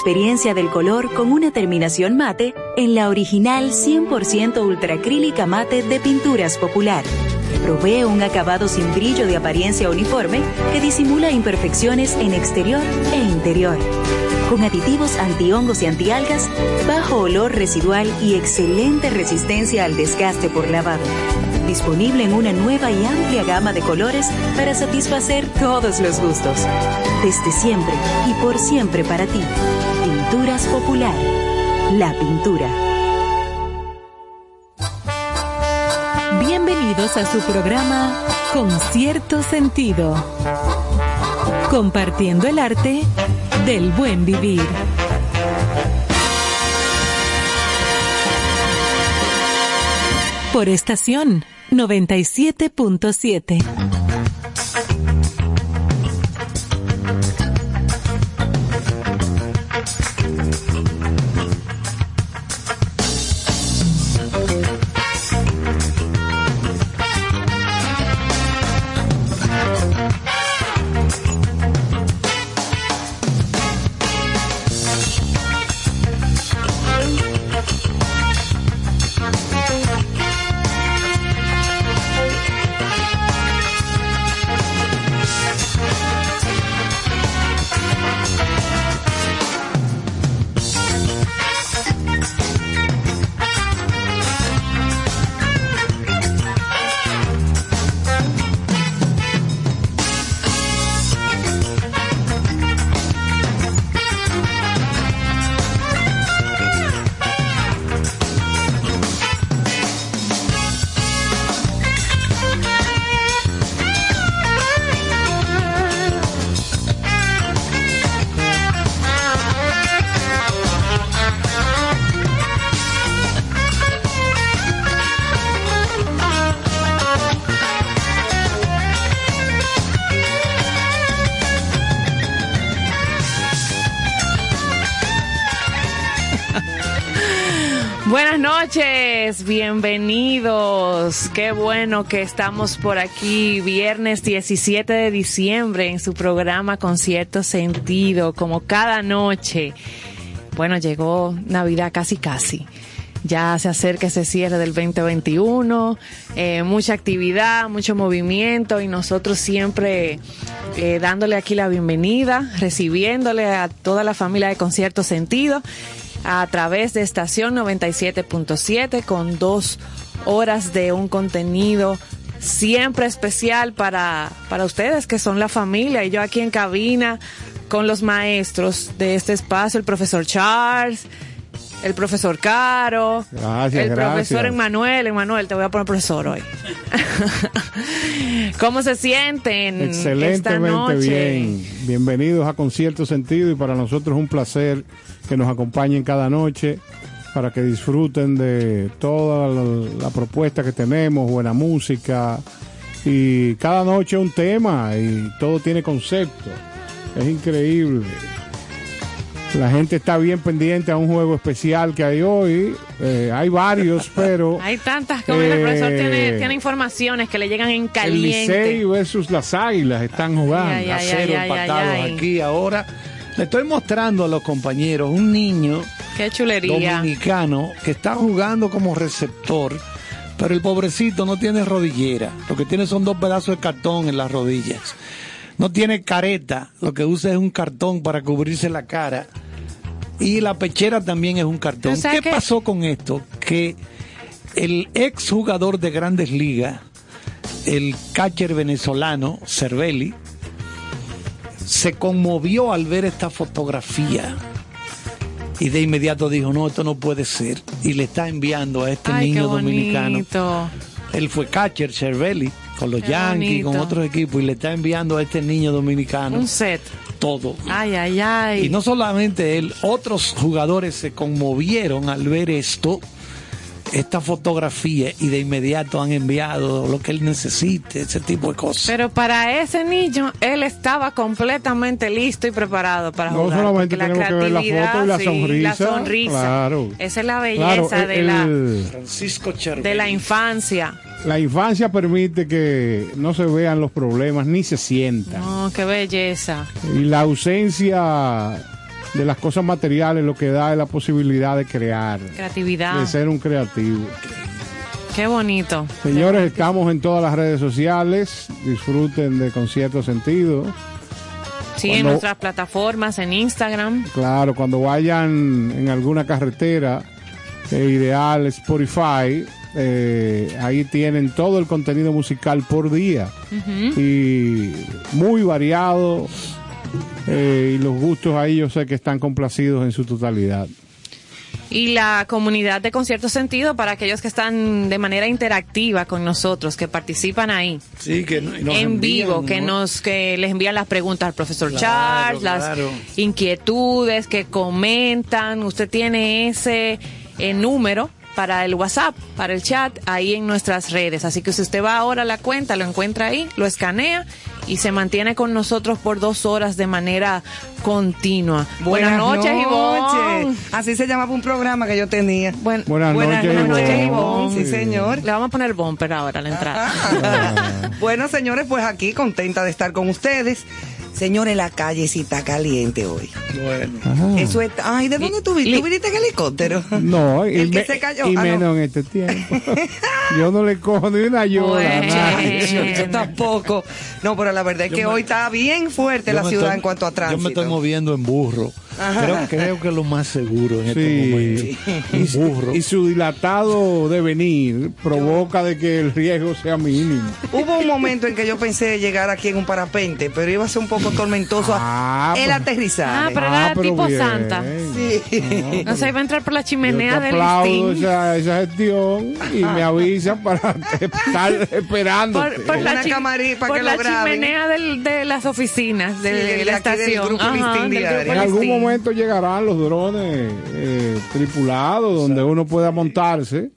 experiencia del color con una terminación mate en la original 100% ultracrílica mate de Pinturas Popular. Provee un acabado sin brillo de apariencia uniforme que disimula imperfecciones en exterior e interior. Con aditivos antihongos y antialgas, bajo olor residual y excelente resistencia al desgaste por lavado. Disponible en una nueva y amplia gama de colores para satisfacer todos los gustos. Desde siempre y por siempre para ti. Pinturas Popular. La pintura. Bienvenidos a su programa Con cierto sentido. Compartiendo el arte del buen vivir. Por estación 97.7. noches, bienvenidos. Qué bueno que estamos por aquí viernes 17 de diciembre en su programa con cierto sentido, como cada noche. Bueno, llegó Navidad casi casi. Ya se acerca ese cierre del 2021, eh, mucha actividad, mucho movimiento y nosotros siempre eh, dándole aquí la bienvenida, recibiéndole a toda la familia de Concierto Sentido a través de estación 97.7 con dos horas de un contenido siempre especial para, para ustedes que son la familia. Y yo aquí en cabina con los maestros de este espacio, el profesor Charles, el profesor Caro, Gracias, el gracias. profesor Emanuel, Emanuel, te voy a poner profesor hoy. ¿Cómo se sienten esta Excelentemente noche? bien. Bienvenidos a Concierto Sentido y para nosotros es un placer que nos acompañen cada noche para que disfruten de toda la, la propuesta que tenemos, buena música y cada noche un tema y todo tiene concepto. Es increíble. La gente está bien pendiente a un juego especial que hay hoy. Eh, hay varios, pero Hay tantas como el profesor Eh, tiene, tiene informaciones que le llegan en el caliente. Licey versus las Águilas están jugando. Ay, a ay, cero ay, ay, empatados ay. aquí ahora. Le estoy mostrando a los compañeros un niño Qué chulería. dominicano que está jugando como receptor, pero el pobrecito no tiene rodillera. Lo que tiene son dos pedazos de cartón en las rodillas. No tiene careta, lo que usa es un cartón para cubrirse la cara. Y la pechera también es un cartón. ¿Tú sabes ¿Qué pasó con esto? Que el ex jugador de grandes ligas, el catcher venezolano, Cervelli, se conmovió al ver esta fotografía y de inmediato dijo, no, esto no puede ser. Y le está enviando a este Ay, niño dominicano. Él fue catcher, Cervelli, con los Qué Yankees, con otros equipos, y le está enviando a este niño dominicano Un set. todo. Ay, ay, ay. Y no solamente él, otros jugadores se conmovieron al ver esto, esta fotografía, y de inmediato han enviado lo que él necesite, ese tipo de cosas. Pero para ese niño, él estaba completamente listo y preparado para No jugar. solamente porque tenemos que ver la creatividad, foto y la sí, sonrisa, La sonrisa. claro. Esa es la belleza Claro, de, la, el- Francisco de la infancia. la infancia permite que no se vean los problemas ni se sientan. No, qué belleza. Y la ausencia de las cosas materiales lo que da es la posibilidad de crear, Creatividad. de ser un creativo. Qué bonito. Señores, estamos en todas las redes sociales. Disfruten de Concierto Sentido. Sí, en nuestras plataformas, en Instagram. Claro, cuando vayan en alguna carretera, eh, ideal Spotify, eh, ahí tienen todo el contenido musical por día. Y muy variado. Eh, y los gustos ahí yo sé que están complacidos en su totalidad. Y la comunidad de Concierto Sentido para aquellos que están de manera interactiva con nosotros, que participan ahí. Sí, que nos en envían, vivo, que ¿no? nos que les envían las preguntas al profesor Claro, Charles, claro. las inquietudes que comentan. Usted tiene ese eh, número para el WhatsApp, para el chat, ahí en nuestras redes. Así que si usted va ahora a la cuenta, lo encuentra ahí, lo escanea y se mantiene con nosotros por dos horas de manera continua. Buenas, noches, Ivonne. Así se llamaba un programa que yo tenía. Buen- Buenas, Buenas noches, noches, Ivonne. Ivonne. Sí, señor. Le vamos a poner bumper ahora a la entrada. Ah. bueno, señores, pues aquí contenta de estar con ustedes. Señores, la calle sí está caliente hoy. Bueno. Ajá. Eso es. Ay, ¿de dónde tú viniste? ¿Tú viniste en helicóptero? No, y, El que me- se cayó. y Ah, no. menos en este tiempo. yo no le cojo ni una ayuda a Bueno. nadie. Yo, yo tampoco. No, pero la verdad es que me- hoy está bien fuerte la ciudad estoy- en cuanto a tránsito. Yo me estoy moviendo en burro. Creo, creo que es lo más seguro en este Sí. momento. Un burro. Y su dilatado devenir provoca de que el riesgo sea mínimo. Hubo un momento en que yo pensé llegar aquí en un parapente, pero iba a ser un poco tormentoso Ah, el pues- aterrizaje. Ah, pero era tipo bien. Santa. Sí. No se iba a entrar por la Yo te chimenea del aplaudo listín. esa, esa gestión y me avisa para estar esperando. Por, por la, chi- por que la chimenea del- de las oficinas, de, Sí, de la estación. grupo Ajá, Listín del Diario. grupo En algún Listín. momento llegarán los drones eh, tripulados donde uno pueda montarse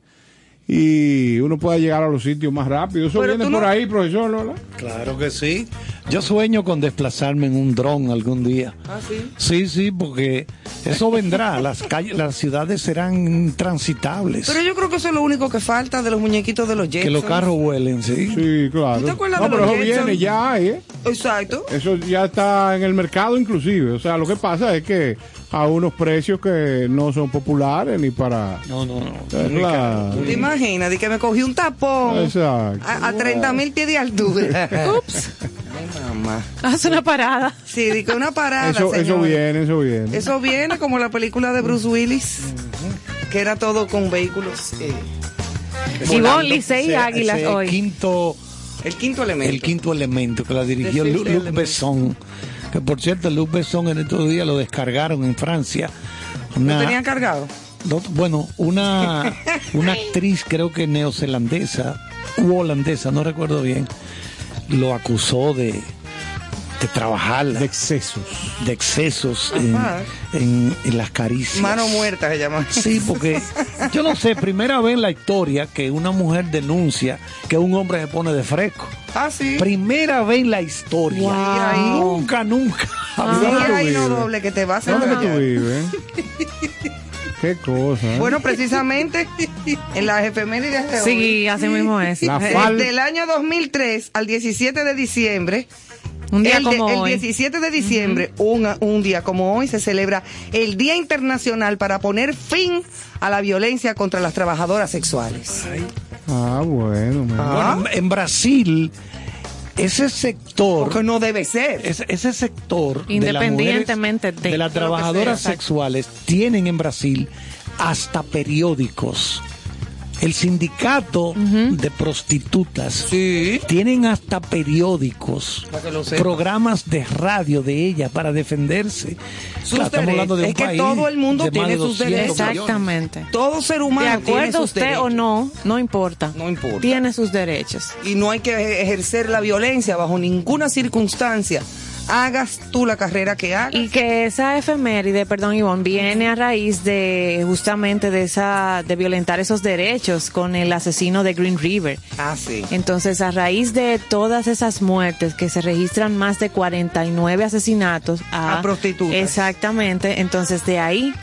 y uno pueda llegar a los sitios más rápido. Eso Pero viene por no- ahí, profesor, Lola. Claro que sí. Yo sueño con desplazarme en un dron algún día. Ah, sí. Sí, sí, porque eso vendrá. Las calles, las ciudades serán intransitables. Pero yo creo que eso es lo único que falta de los muñequitos de los Jetsons. que los carros vuelen, sí. Sí, claro. ¿Tú te acuerdas no, de pero los eso Jetson? viene ya, ¿eh? Exacto. Eso ya está en el mercado inclusive. O sea, lo que pasa es que a unos precios que no son populares ni para... No, no, no. Es la- ¿Te imaginas? De que me cogí un tapón Exacto. a, a 30 mil pies de altura. Ups. Ay, mamá. Haz una parada. Sí, di que una parada. Eso, eso viene, eso viene. Eso viene como la película de Bruce Willis, que era todo con vehículos. eh, Ivonne, Licey y Ese- Águilas ese hoy. Quinto, el quinto elemento. el quinto elemento que la dirigió The Lu- Fifth Luc Element. Besson. Que por cierto, Luc Besson en estos días lo descargaron en Francia. ¿Lo tenían cargado? No, bueno, una, una actriz, creo que neozelandesa u holandesa, no recuerdo bien, lo acusó de, de trabajar De de, excesos. excesos en, en- en las caricias. Mano muerta se llama. Sí, porque yo no sé, primera vez en la historia que una mujer denuncia que un hombre se pone de fresco. Ah, sí. Primera vez en la historia. Wow. Nunca, nunca. Sí, ¿Dónde tú ahí no vives? doble que te vas a ¿Dónde tú engañar. vives? Qué cosa. ¿eh? Bueno, precisamente en las efemérides de hoy. Sí, así mismo es. La Eh, fal- Del año 2003 al 17 de diciembre, Un día el, de- como el hoy. 17 de diciembre, un, un día como hoy, se celebra el Día Internacional para poner fin a la violencia contra las trabajadoras sexuales. Ah, bueno. mira. Ah. Bueno, en Brasil, ese sector. Porque no debe ser. Ese, ese sector de las Independientemente mujeres- de- de, las de que trabajadoras sea, sexuales tienen en Brasil hasta periódicos. El sindicato de prostitutas Sí. tienen hasta periódicos, programas de radio de ellas para defenderse. Sus Claro, estamos hablando de un Es que país todo el mundo de tiene de sus 200 derechos. millones. Exactamente. Todo ser De humano tiene acuerdo sus usted derechos. o no, no importa. No importa. Tiene sus derechos. Y no hay que ejercer la violencia bajo ninguna circunstancia. Hagas tú la carrera que hagas. Y que esa efeméride, perdón Ivonne, viene a raíz de justamente de esa, de violentar esos derechos con el asesino de Green River. Ah, sí. Entonces, a raíz de todas esas muertes que se registran más de 49 asesinatos a, A prostitutas. Exactamente. Entonces, de ahí,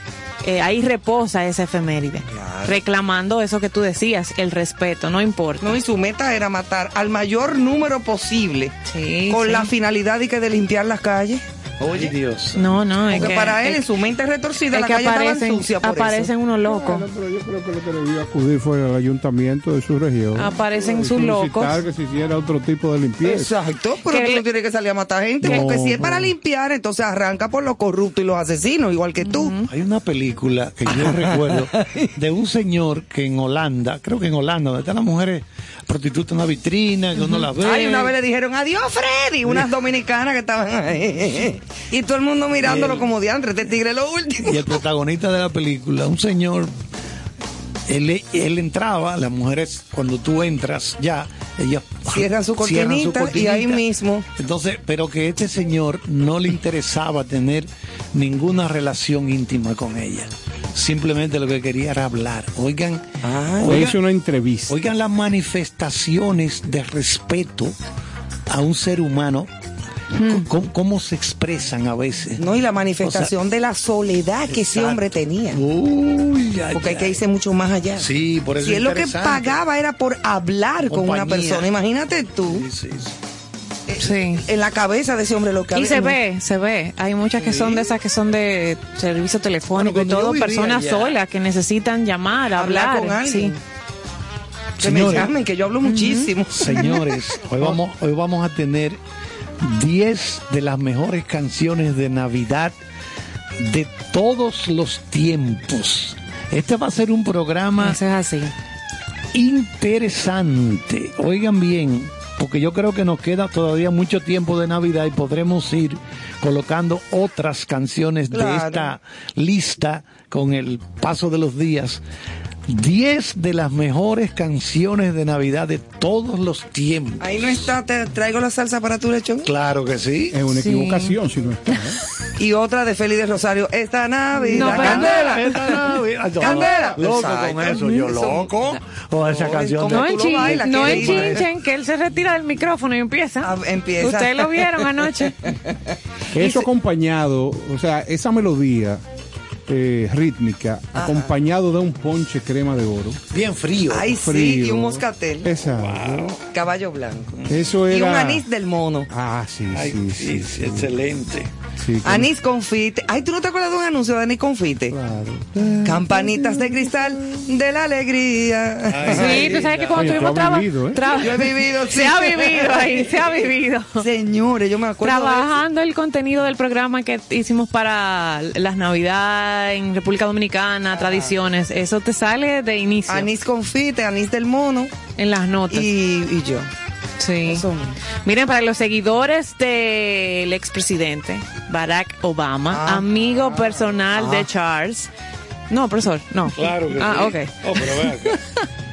eh, ahí reposa esa efeméride. Claro. Reclamando eso que tú decías, el respeto, no importa. No, y su meta era matar al mayor número posible Sí, con sí. la finalidad de que de limpiar las calles. Oye, Dios. No, no, es Porque que, para él, es- en su mente retorcida, es la que calle estaba aparecen, sucia por aparecen eso. unos locos. Pero yo creo que lo que debió acudir fue al ayuntamiento de su región. Aparecen Y sus locos. que se hiciera otro tipo de limpieza. Exacto, pero Que tú le- no tienes que salir a matar gente, No, porque si es para limpiar, entonces arranca por los corruptos y los asesinos, igual que tú. Hay una película que yo recuerdo de un señor que en Holanda, creo que en Holanda, donde están las mujeres prostitutas en una vitrina, que uno las ve. Ay, una vez le dijeron adiós, Freddy, unas dominicanas que estaban ahí. Y todo el mundo mirándolo como diantre, este tigre es lo último. Y el protagonista de la película, un señor, él, él entraba, las mujeres, cuando tú entras ya, ellas Cierran su cierran cortinita y ahí mismo. Entonces, pero que este señor no le interesaba tener ninguna relación íntima con ella. Simplemente lo que quería era hablar. Oigan. Le oigan, hice una entrevista. oigan las manifestaciones de respeto a un ser humano, Hmm. cómo, cómo se expresan a veces. No, y la manifestación de la soledad que ese hombre tenía. Uy, ay, Porque hay que irse mucho más allá. Sí, por eso Si es él lo que pagaba era por hablar con una persona, imagínate tú, Sí, sí, sí. Sí. en la cabeza de ese hombre lo que Y se ve, se ve. Hay muchas que son de esas que son de servicio telefónico Bueno, y todo, personas allá- solas que necesitan llamar, hablar hablar. con alguien. Sí. Que me llamen, que yo hablo muchísimo. Señores, hoy vamos, hoy vamos a tener 10 de las mejores canciones de Navidad de todos los tiempos. Este va a ser un programa Eso es así. interesante. Oigan bien, porque yo creo que nos queda todavía mucho tiempo de Navidad y podremos ir colocando otras canciones de esta lista con el paso de los días. 10 de las mejores canciones de Navidad de todos los tiempos. Ahí no está, te traigo la salsa para tu lechón. Claro que sí. Es una Sí. equivocación si no está. ¿eh? Y otra de Félix de Rosario, esta Navidad. No, Candela. Esta Navidad. Yo Candela. Loco con eso, yo loco. Con esa No, canción como No de tú en lo chin, bailas, no qué en lindo. chinchen, que él se retira del micrófono y empieza. Ah, empieza. Ustedes lo vieron anoche. Eso acompañado, o sea, esa melodía eh, rítmica, acompañado de un ponche crema de oro. bien frío. Ay, sí, frío. y un moscatel. Exacto. Caballo blanco. Eso era. Y un anís del mono. Ah, sí, Ay, sí, sí, sí. sí, excelente. sí, con- Anís confite. Ay, ¿tú no te acuerdas de un anuncio de anís confite? Claro. Campanitas de cristal de la alegría. Sí, tú sabes que cuando Oye, tú estuvimos has traba- vivido, ¿eh? Yo he vivido, sí. Se ha vivido ahí, se ha vivido. Señores, yo me acuerdo de Trabajando el contenido del programa que hicimos para las En República Dominicana, tradiciones, eso te sale de inicio. Anís confite, anís del mono en las notas. y, y yo. sí. Eso. Miren, para los seguidores del expresidente Barack Obama, Ah. amigo personal de Charles. No, profesor, no. Claro que ah, sí. ok. Oh, pero ve acá.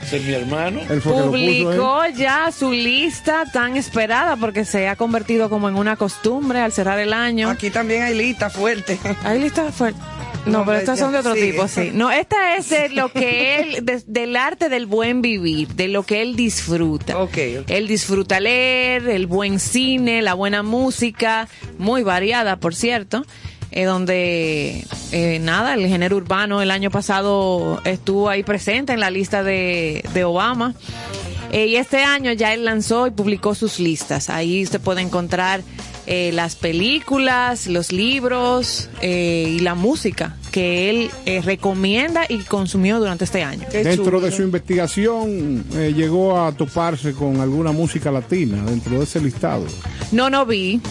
Ese es mi hermano. Él fue que lo puso. Publicó ya su lista tan esperada porque se ha convertido como en una costumbre al cerrar el año. Aquí también hay lista fuerte. ¿Hay lista fuerte? No, pero estas son de otro tipo, sí. No, esta es de lo que él, de- del arte del buen vivir, de lo que él disfruta. Ok. Él disfruta leer, el buen cine, la buena música, muy variada, por cierto. eh, donde eh, nada, el género urbano el año pasado estuvo ahí presente en la lista de, de Obama. Eh, y este año ya él lanzó y publicó sus listas. Ahí usted puede encontrar eh, las películas, los libros eh, y la música que él eh, recomienda y consumió durante este año. Qué Dentro chulo. de su investigación eh, llegó a toparse con alguna música latina dentro de ese listado. No, no vi.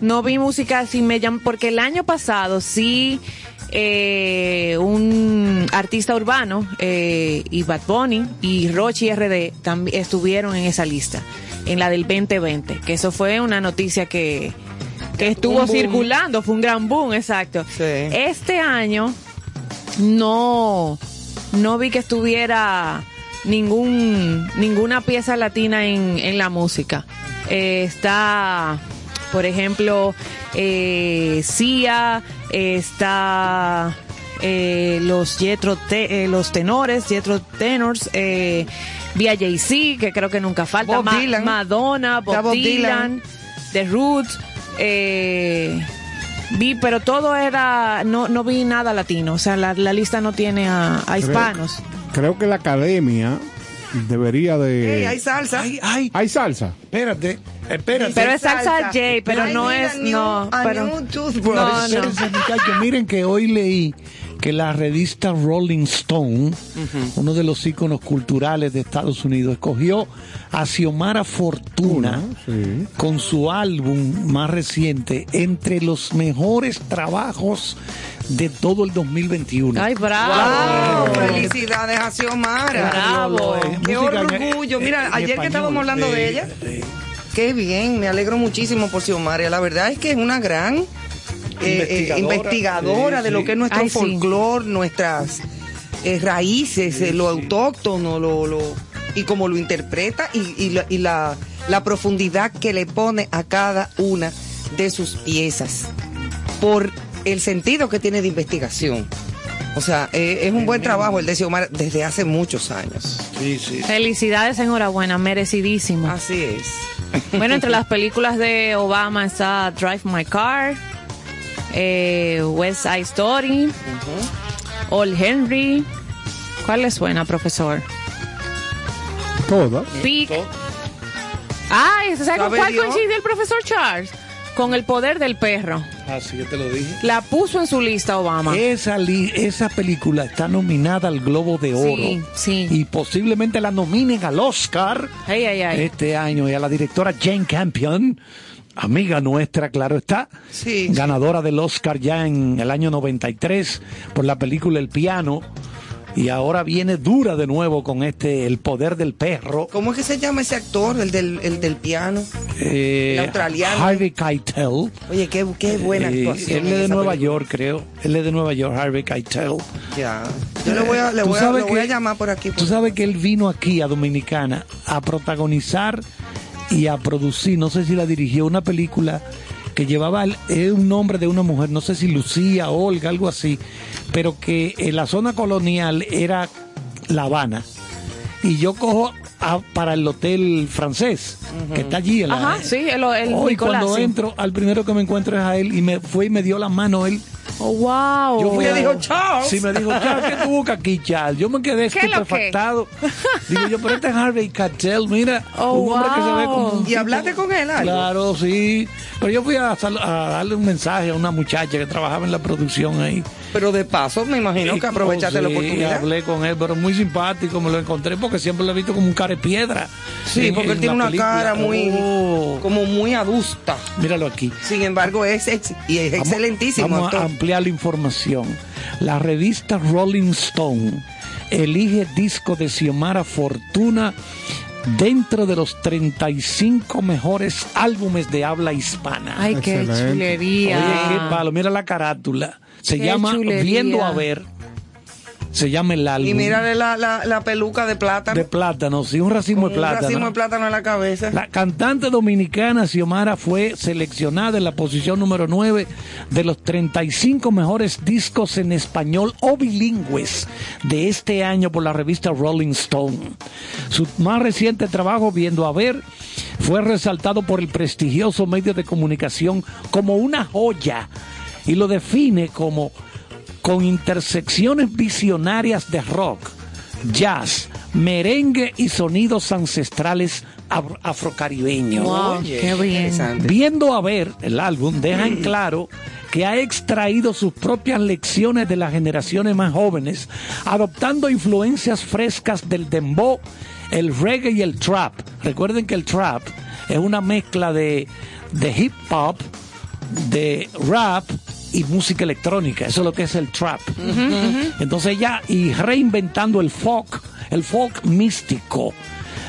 No vi música así me llam- porque el año pasado sí eh, un artista urbano eh, y Bad Bunny y Rochi RD también estuvieron en esa lista, en la del 2020, que eso fue una noticia que, que estuvo circulando, fue un gran boom, exacto. Sí. Este año no, no vi que estuviera ningún, ninguna pieza latina en, en la música. Eh, está, por ejemplo, eh, Sia, eh, está eh, los Jetro Te- eh, los tenores, Jetro Tenors, eh, vía Jay-Z, que creo que nunca falta, Bob Ma- Dylan. Madonna, Bob, Bob Dylan, Dylan. The Roots, eh, vi, pero todo era, no, no vi nada latino, o sea, la, la lista no tiene a, a hispanos. Creo que la academia debería de... Ey, hay salsa. Ay, ay, ¿Hay salsa? espérate, espérate. Pero es salsa J, pero no es, no, a pero, no, no. Miren que hoy leí que la revista Rolling Stone, uno de los íconos culturales de Estados Unidos, escogió a Xiomara Fortuna sí. con su álbum más reciente entre los mejores trabajos de todo el 2021. Ay, bravo. Wow, felicidades a Xiomara. Bravo. Eh, Qué orgullo. Mira, en ayer que estábamos hablando de ella. Qué bien, me alegro muchísimo por Xiomara. La verdad es que es una gran Investigadora. investigadora Sí, de lo que es nuestro Ay, sí. folclore, nuestras eh, raíces, eh, lo autóctono, lo, lo- y cómo lo interpreta y, y la, y la- la profundidad que le pone a cada una de sus piezas por el sentido que tiene de investigación. O sea, eh, es un buen trabajo el de Xiomara desde hace muchos años. sí, sí. Felicidades, enhorabuena, merecidísimo. Así es. Bueno, entre las películas de Obama está Drive My Car, eh, West Side Story, Old Henry. ¿Cuál le suena, profesor? Pig. Ay, ¿sabe con ¿Sabe cuál Dios? coincide el profesor Charles? Con el poder del perro. Así que te lo dije. La puso en su lista Obama. Esa, li- esa película está nominada al Globo de Oro. Sí, sí. Y posiblemente la nominen al Oscar Ay, ay, ay. este año. Y a la directora Jane Campion, amiga nuestra, claro está. Sí. Ganadora del Oscar ya en el año 93 por la película El Piano. Y ahora viene dura de nuevo con este El Poder del Perro. ¿Cómo es que se llama ese actor, el del, el del piano? Eh, El australiano. Harvey Keitel. Oye, qué, qué buena Eh, actuación. él es de Nueva película. York, creo. Él es de Nueva York, Harvey Keitel. Ya. Yo le voy a, le voy a, voy llamar por aquí. Tú sabes que él vino aquí a Dominicana a protagonizar y a producir, no sé si la dirigió, una película que llevaba el, un nombre de una mujer, no sé si Lucía, Olga, algo así, pero que en la zona colonial era La Habana. Y yo cojo a- para el hotel francés, que está allí. En la, Ajá, sí, el, el Hoy Nicolás, cuando sí. entro, al primero que me encuentro es a él y me fue y me dio la mano él. Oh, wow. Yo fui Le a- dijo, "Charles". Sí, me dijo, Charles, ¿qué tú buscas aquí, Charles? Yo me quedé ¿Qué es lo que? estupefactado. Digo yo, pero este es Harvey Keitel, mira, Oh, un hombre que se ve como un ¿Y hablaste con él algo? Claro, sí. Pero yo fui a, sal- a darle un mensaje a una muchacha que trabajaba en la producción ahí. Pero de paso, me imagino que aprovechaste Oh, la sí, oportunidad. hablé con él, pero muy simpático, me lo encontré porque siempre lo he visto como un cara de piedra. Sí, en- porque él en tiene una película. cara muy, Oh, como muy adusta. míralo aquí. Sin embargo, es, ex- y es Vamos- excelentísimo Vamos. Ampliar la información. La revista Rolling Stone elige disco de Xiomara Fortuna dentro de los 35 mejores álbumes de habla hispana. Ay, qué Excelente. chulería. Oye, qué palo, mira la carátula. Se Qué llama chulería. Viendo a ver. Se llama el álbum. Y mírale la, la, la peluca de plátano. de plátano, sí, un racimo con de un plátano. racimo de plátano en la cabeza. La cantante dominicana Xiomara fue seleccionada en la posición número 9 de los 35 mejores discos en español o bilingües de este año por la revista Rolling Stone. Su más reciente trabajo, Viendo a ver, fue resaltado por el prestigioso medio de comunicación como una joya y lo define como con intersecciones visionarias de rock, jazz, merengue y sonidos ancestrales af- afrocaribeños. Wow, Oye, qué bien. Viendo a ver el álbum, deja en claro que ha extraído sus propias lecciones de las generaciones más jóvenes, adoptando influencias frescas del dembow, el reggae y el trap. Recuerden que el trap es una mezcla de, de hip hop, de rap y música electrónica. Eso es lo que es el trap. Entonces ya, y reinventando el folk, el folk místico.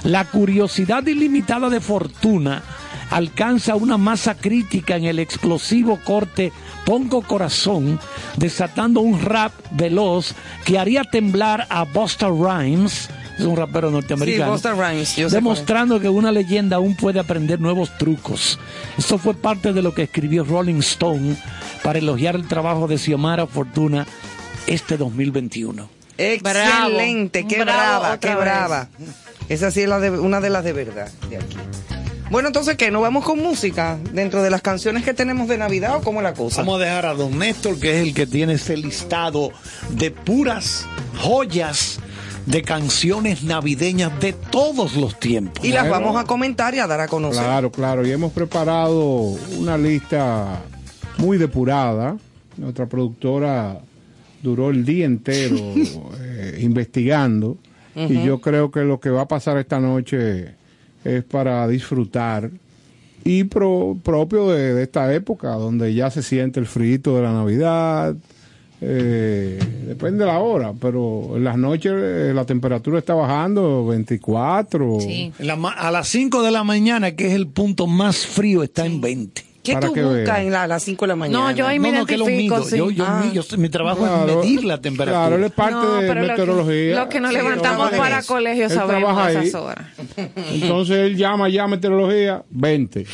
La curiosidad ilimitada de Fortuna alcanza una masa crítica en el explosivo corte Pongo Corazón, desatando un rap veloz que haría temblar a Busta Rhymes, es un rapero Sí, norteamericano, Busta Rhymes. Yo sé demostrando que una leyenda aún puede aprender nuevos trucos. Esto fue parte de lo que escribió Rolling Stone para elogiar el trabajo de Xiomara Fortuna este 2021. cuál es. Excelente, qué Bravo brava, qué vez. brava. Esa sí es la de, una de las de verdad de aquí. Bueno, entonces, ¿qué? ¿Nos vamos con música dentro de las canciones que tenemos de Navidad o cómo es la cosa? Vamos a dejar a don Néstor, que es el que tiene ese listado de puras joyas de canciones navideñas de todos los tiempos. Y las vamos a comentar y a dar a conocer. Claro, claro. Y hemos preparado una lista muy depurada. Nuestra productora duró el día entero eh, investigando. Y yo creo que lo que va a pasar esta noche es para disfrutar. Y pro- propio de, de esta época, donde ya se siente el frito de la Navidad. Eh, depende de la hora, pero en las noches eh, la temperatura está bajando 24. Sí. La a las 5 de la mañana, que es el punto más frío, está en 20. ¿Qué tú que buscas en la- a las 5 de la mañana? No, yo ahí me no, no, que lo identifico, mido. sí. Yo, yo, Ah. mi- yo- mi trabajo Claro. es medir la temperatura. Claro, él es parte No, de pero lo que- meteorología. Lo que nos Sí, levantamos para colegio sabemos esas horas. Entonces él llama ya a meteorología, 20.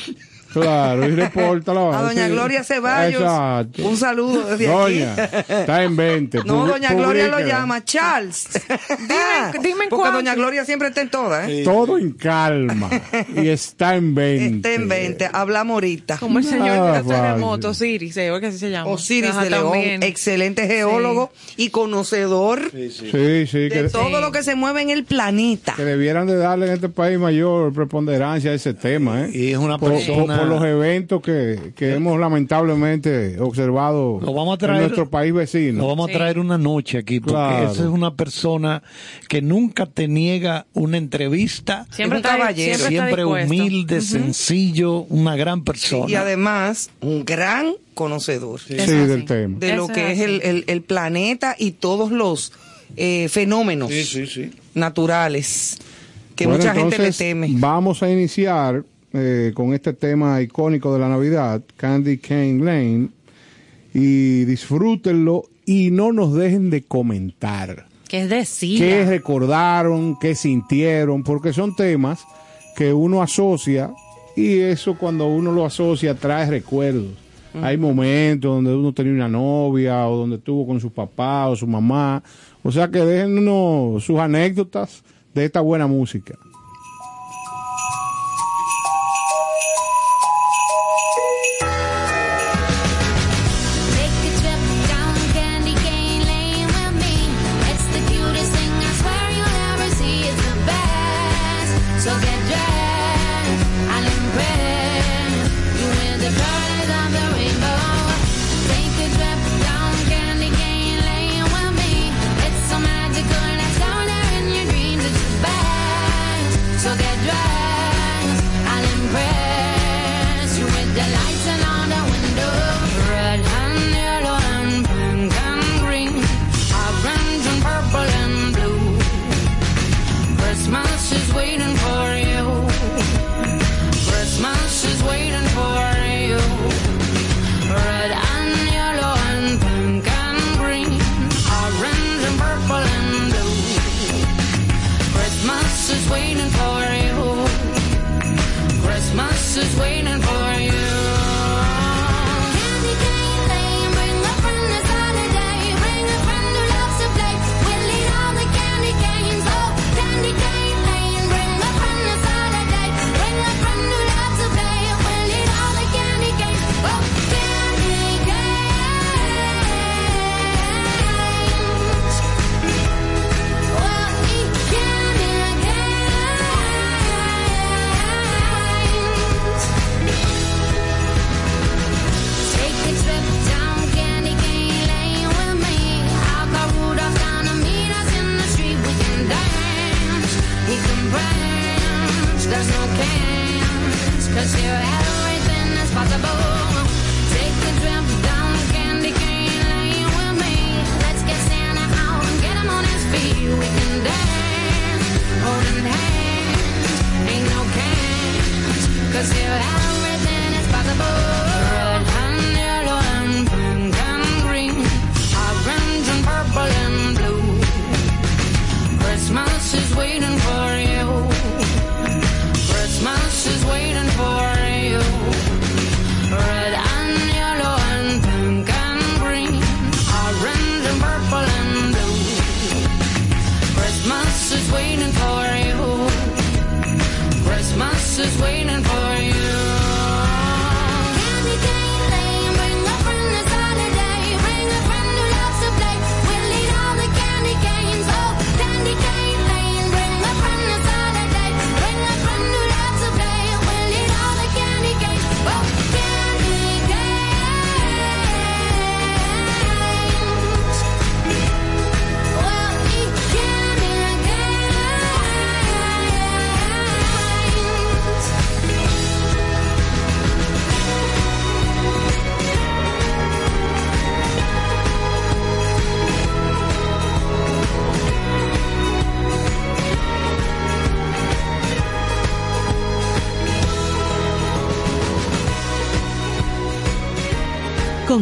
Claro, y reporta la A vaina, doña sí. Gloria Ceballos, Exacto. un saludo desde Doña, aquí. está en 20. No, doña Gloria lo llama Charles. Dime- dime en Porque cuánto. doña Gloria siempre está en todas, ¿eh? Todo en calma. y está en 20. Está en 20. Hablamos ahorita. Como el señor Ah, de los terremotos. Osiris, eh, que así se llama. Osiris Ajá, de León, también. excelente geólogo y conocedor Sí, sí, de que, todo Sí. lo que se mueve en el planeta. que debieran de darle en este país mayor preponderancia a ese tema. ¿eh? Y es una persona- por- por los eventos que, que hemos lamentablemente observado Lo vamos a traer- en nuestro país vecino. Lo vamos a traer una noche aquí, porque Claro. esa es una persona que nunca te niega una entrevista. Siempre Es un está, caballero. siempre, humilde, sencillo, una gran persona. Y además, un gran conocedor Sí, del tema. de lo Eso que es es el, el- el planeta y todos los eh, fenómenos naturales que Bueno, mucha gente le teme. Vamos a iniciar eh, con este tema icónico de la Navidad, Candy Cane Lane, y disfrútenlo y no nos dejen de comentar es decir. qué recordaron, qué sintieron, porque son temas que uno asocia y eso cuando uno lo asocia trae recuerdos. Hay momentos donde uno tenía una novia o donde estuvo con su papá o su mamá. O sea que déjennos sus anécdotas de esta buena música.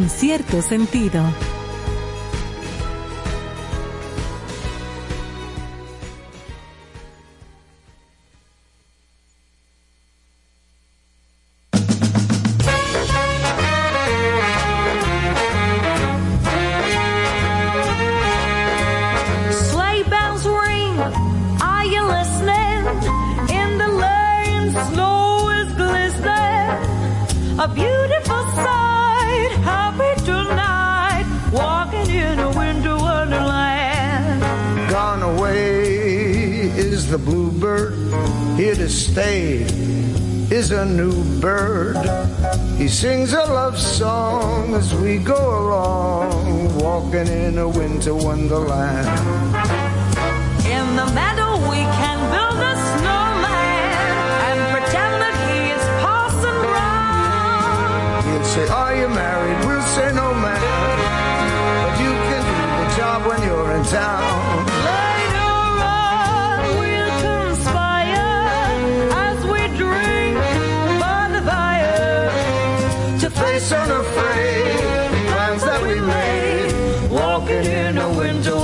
Cierto sentido. Walking in a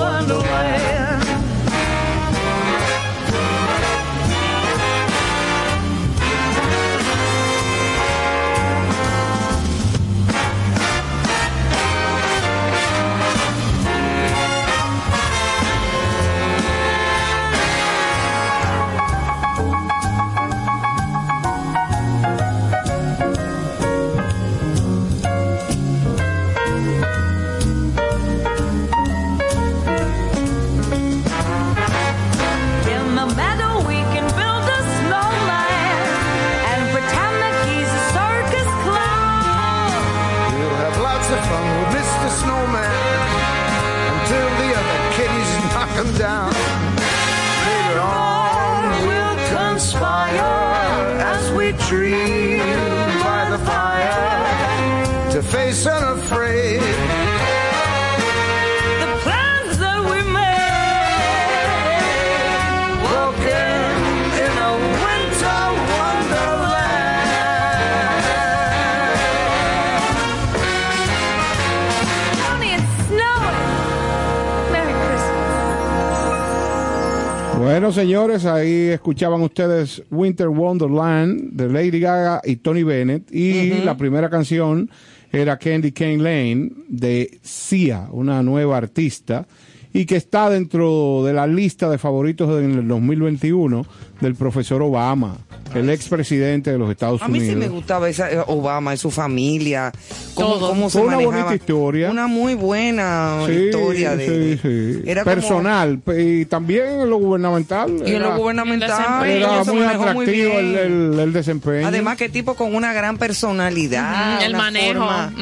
señores, ahí escuchaban ustedes Winter Wonderland de Lady Gaga y Tony Bennett. Y la primera canción era Candy Cane Lane de Sia, una nueva artista. Y que está dentro de la lista de favoritos en el 2021 del profesor Obama, el expresidente de los Estados A mí Unidos. sí me gustaba esa, eh, Obama y su familia, cómo, Todo. cómo se Fue una manejaba. bonita historia. Una muy buena Sí, historia de, sí, de- sí. era como- personal pe- y también en lo gubernamental y en era- lo gubernamental era muy atractivo el, bien. el- el desempeño Además que tipo con una gran personalidad, el manejo, forma-.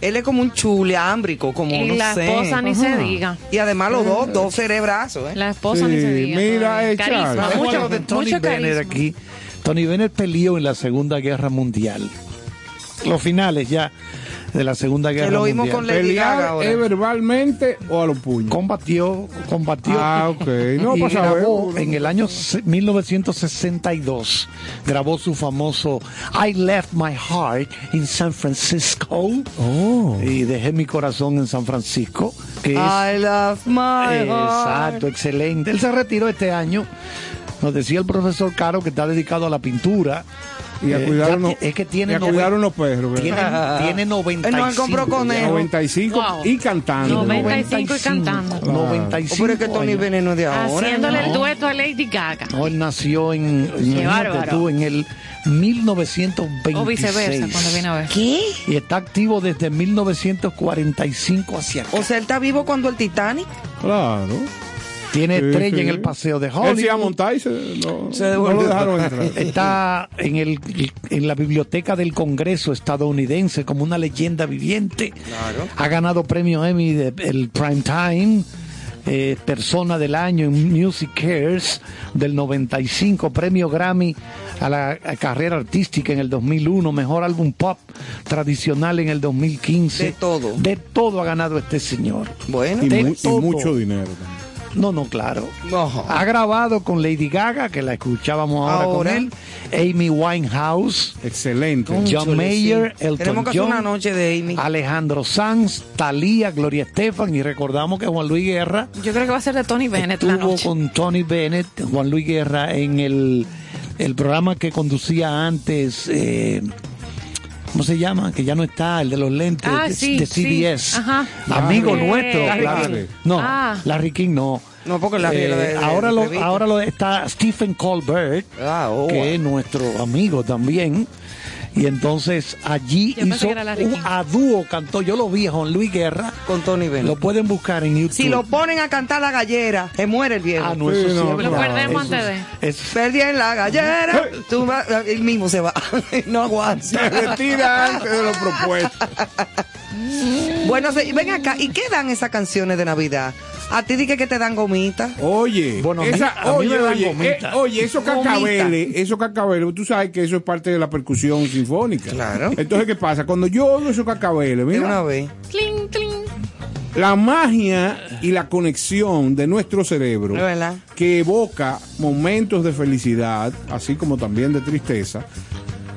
Él es como un chuleámbrico, como Y no la sé. esposa ni se diga. Y además los dos, dos cerebrazos, ¿eh? La esposa ni se diga. mira, eh, carisma, mucho, de Tony Bennett aquí. Tony Bennett peleó en la Segunda Guerra Mundial. Los finales ya de la Segunda Guerra lo vimos Mundial. con Lady Gaga ¿Pelear ahora. es verbalmente o a los puños? Combatió, combatió. Ah, ok. No, y grabó en el año se- 1962, grabó su famoso I Left My Heart in San Francisco. Oh. Y dejé mi corazón en San Francisco. Que es, I love my heart. Exacto, excelente. Él se retiró este año. Nos decía el profesor Caro que está dedicado a la pintura. Y a Eh, cuidar unos, que- es que tiene y a cuidar unos perros. Tiene, ¿verdad? tiene 95. Él no compró conejo. 95 Wow. y cantando. 95 y cantando. Claro. 95 Oh, pero es que Tony años. Bennett no es de ahora. Haciéndole el No. dueto a Lady Gaga. No, él nació en, bárbaro. tú, en el 1926. O viceversa, cuando viene a ver. ¿Qué? Y está activo desde 1945 hacia acá. O sea, él está vivo cuando el Titanic. Claro. Tiene estrella sí. en el paseo de Él se iba a Hollywood. montar y se, no, Se no devolvió. lo dejaron entrar. Está en, el, en la biblioteca del Congreso estadounidense como una leyenda viviente. Ha ganado premio Emmy del el Prime Time, eh, Persona del Año en Music Cares del 95, premio Grammy a la a carrera artística en el 2001, mejor álbum pop tradicional en el 2015. De todo. De todo ha ganado este señor. Bueno, Y, De mu- y mucho dinero. también. No, no, claro. Ha grabado con Lady Gaga, que la escuchábamos ahora, Ahora. con él. Amy Winehouse, Excelente. John Mayer, sí. Elton Tenemos que hacer John, una noche de Amy. Alejandro Sanz, Thalía, Gloria Estefan y recordamos que Juan Luis Guerra Yo creo que va a ser de Tony Bennett la estuvo noche. con Tony Bennett, Juan Luis Guerra en el, el programa que conducía antes, eh, ¿cómo se llama? Que ya no está, el de los lentes Ah, de, sí, de sí. CBS. Ajá. Amigo Larry. nuestro, Larry claro. King. No, Ah. Larry King no. No, porque Larry Eh, era de- de- ahora, de lo, ahora lo está Stephen Colbert, Ah, oh, que es nuestro amigo también. Y entonces allí Yo hizo un a dúo cantó, yo lo vi Juan Luis Guerra, Con Tony Bennett. lo pueden buscar en YouTube. Si lo ponen a cantar la gallera, se muere el viejo. Ah, no, eso Sí, sí no. Lo perdemos antes de. es- Perdí en la gallera. Tú vas, él mismo se va. no aguanta. Se retira antes de lo propuesto. Bueno, se- ven acá. ¿Y qué dan esas canciones de Navidad? A ti dije que te dan gomita. Oye, Bueno, a mí- esa, a mí oye, me dan oye, gomita. eh, oye, esos cacabeles, esos cacabeles, tú sabes que eso es parte de la percusión sinfónica. Claro. Entonces, ¿qué pasa? Cuando yo oigo esos cacabeles, mira, una vez. Cling, cling. la magia y la conexión de nuestro cerebro verdad. que evoca momentos de felicidad, así como también de tristeza,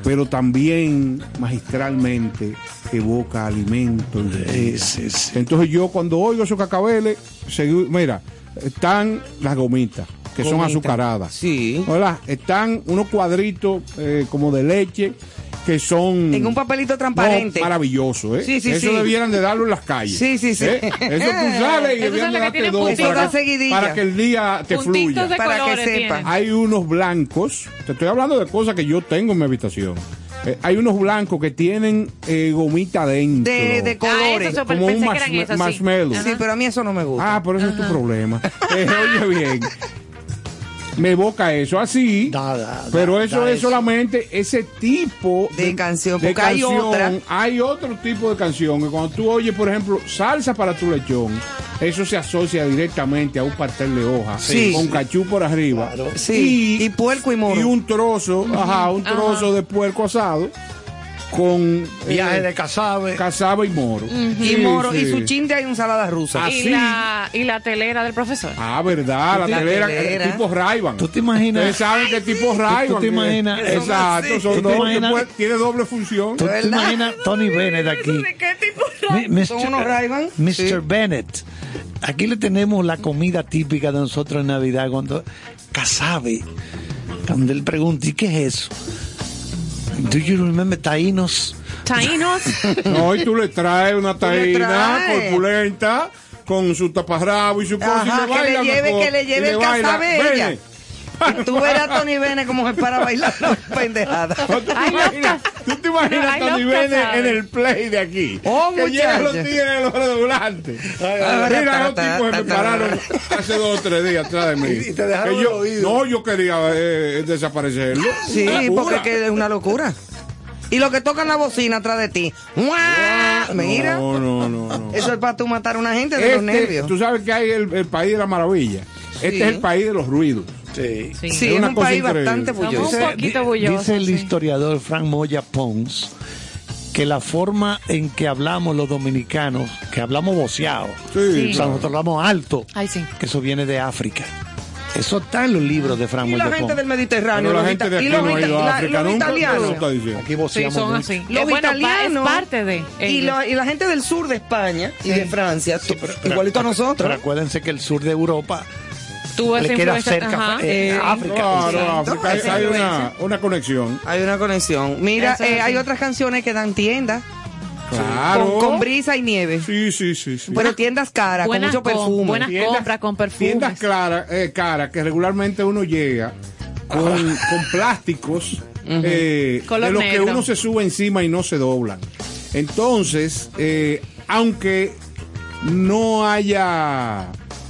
pero también magistralmente evoca alimento. y- Sí, sí, sí. Entonces yo cuando oigo esos cacabeles, mira, están las gomitas, que son azucaradas. Sí. ¿Verdad? Están unos cuadritos eh, como de leche que son... En un papelito transparente. No, maravilloso, ¿eh? Sí, sí, Eso sí. debieran de darlo en las calles. Sí, sí, sí. ¿Eh? Eso tú sales y debieran de que darte dos para, seguidilla. para que el día te Puntitos fluya. de Para que sepa. Hay unos blancos, te estoy hablando de cosas que yo tengo en mi habitación. Eh, hay unos blancos que tienen eh, gomita dentro. De, de Ah, colores. eso, como un que sí. marshmallow. Sí, pero a mí eso no me gusta. Ah, pero ese es tu problema. Eh, oye bien. Me evoca eso así. Da, da, da, pero eso es eso. solamente ese tipo De canción, porque hay otra. Hay otro tipo de canción que cuando tú oyes, por ejemplo, salsa para tu lechón, eso se asocia directamente a un pastel de hoja Sí. con cachú por arriba. Claro. Sí, y puerco y moro. Y un trozo, ajá, un trozo de puerco asado con Viaje eh, de Casabe. casabe y moro. y Sí, moro. sí. Y su chin de ensalada rusa. Ah, Y sí. la, y la telera del profesor. Ah, verdad, la La telera, telera. eh, tipo Rayban. ¿Tú te imaginas? Ustedes saben que tipo Rayban. tú te imaginas- Exacto, son ¿Tú te dos, tiene doble función. ¿Tú te imaginas Tony Bennett aquí? qué tipo. Son unos Ray-Ban. Mr. Bennett. Aquí le tenemos la comida típica de nosotros en Navidad cuando casabe. Cuando él pregunta, ¿y qué es eso? Do you remember taínos? Taínos. No, y tú le traes una taína traes. corpulenta con su taparrabo y su cosa Ajá, y le que le lleve- mejor. que le lleve el baila. casabe ella. Vene. Tú verás a Tony Bennett como se para a bailar la pendejada. ¿Tú te Ay, imaginas, tú te imaginas Ay, a Tony Bennett en el play de aquí? Oh, que llegan los tigres en los redoblantes. Mira, los tipos que me pararon hace dos o tres días atrás de mí. Y te dejaron Que yo- el oído. No, yo quería eh, desaparecerlo. Sí, porque es que es una locura. Y lo que tocan la bocina atrás de ti. ¡Mua! Mira. No, no, no. no. Eso es para tú matar a una gente de los Este, nervios. tú sabes que hay el, el país de la maravilla. Este Sí. es el país de los ruidos. Sí. Sí. Sí, es es una un cosa país increíble. bastante Somos bulloso. un poquito bullosos. Dice el sí. historiador Frank Moya Pons que la forma en que hablamos los dominicanos, que hablamos voceado, Sí, o sea, nosotros hablamos alto, Ay, sí. que eso viene de África. Eso está en los libros de Frank Y la Moya gente Pons. del Mediterráneo. Pero la los gente de aquí y los no ha ido a la- África los nunca. ¿qué lo italianos. Aquí Sí, son mucho. así. Los bueno, italianos es parte de. Y, la, y la gente del sur de España y de Francia, tú- igualito a Pero nosotros. acuérdense que el sur de Europa Tuvo le esa queda cerca ajá. eh, África. Claro, África, hay, una, una conexión. Hay una conexión. Mira, eh, hay otras canciones que dan tiendas Claro. con, con brisa y nieve. Sí, sí, sí. sí. Pero tiendas caras, con mucho perfume. buenas Tiendas- compras con perfumes. Tiendas claras, eh, caras que regularmente uno llega con, con plásticos eh, de los negro. que uno se sube encima y no se doblan. Entonces, eh, aunque no haya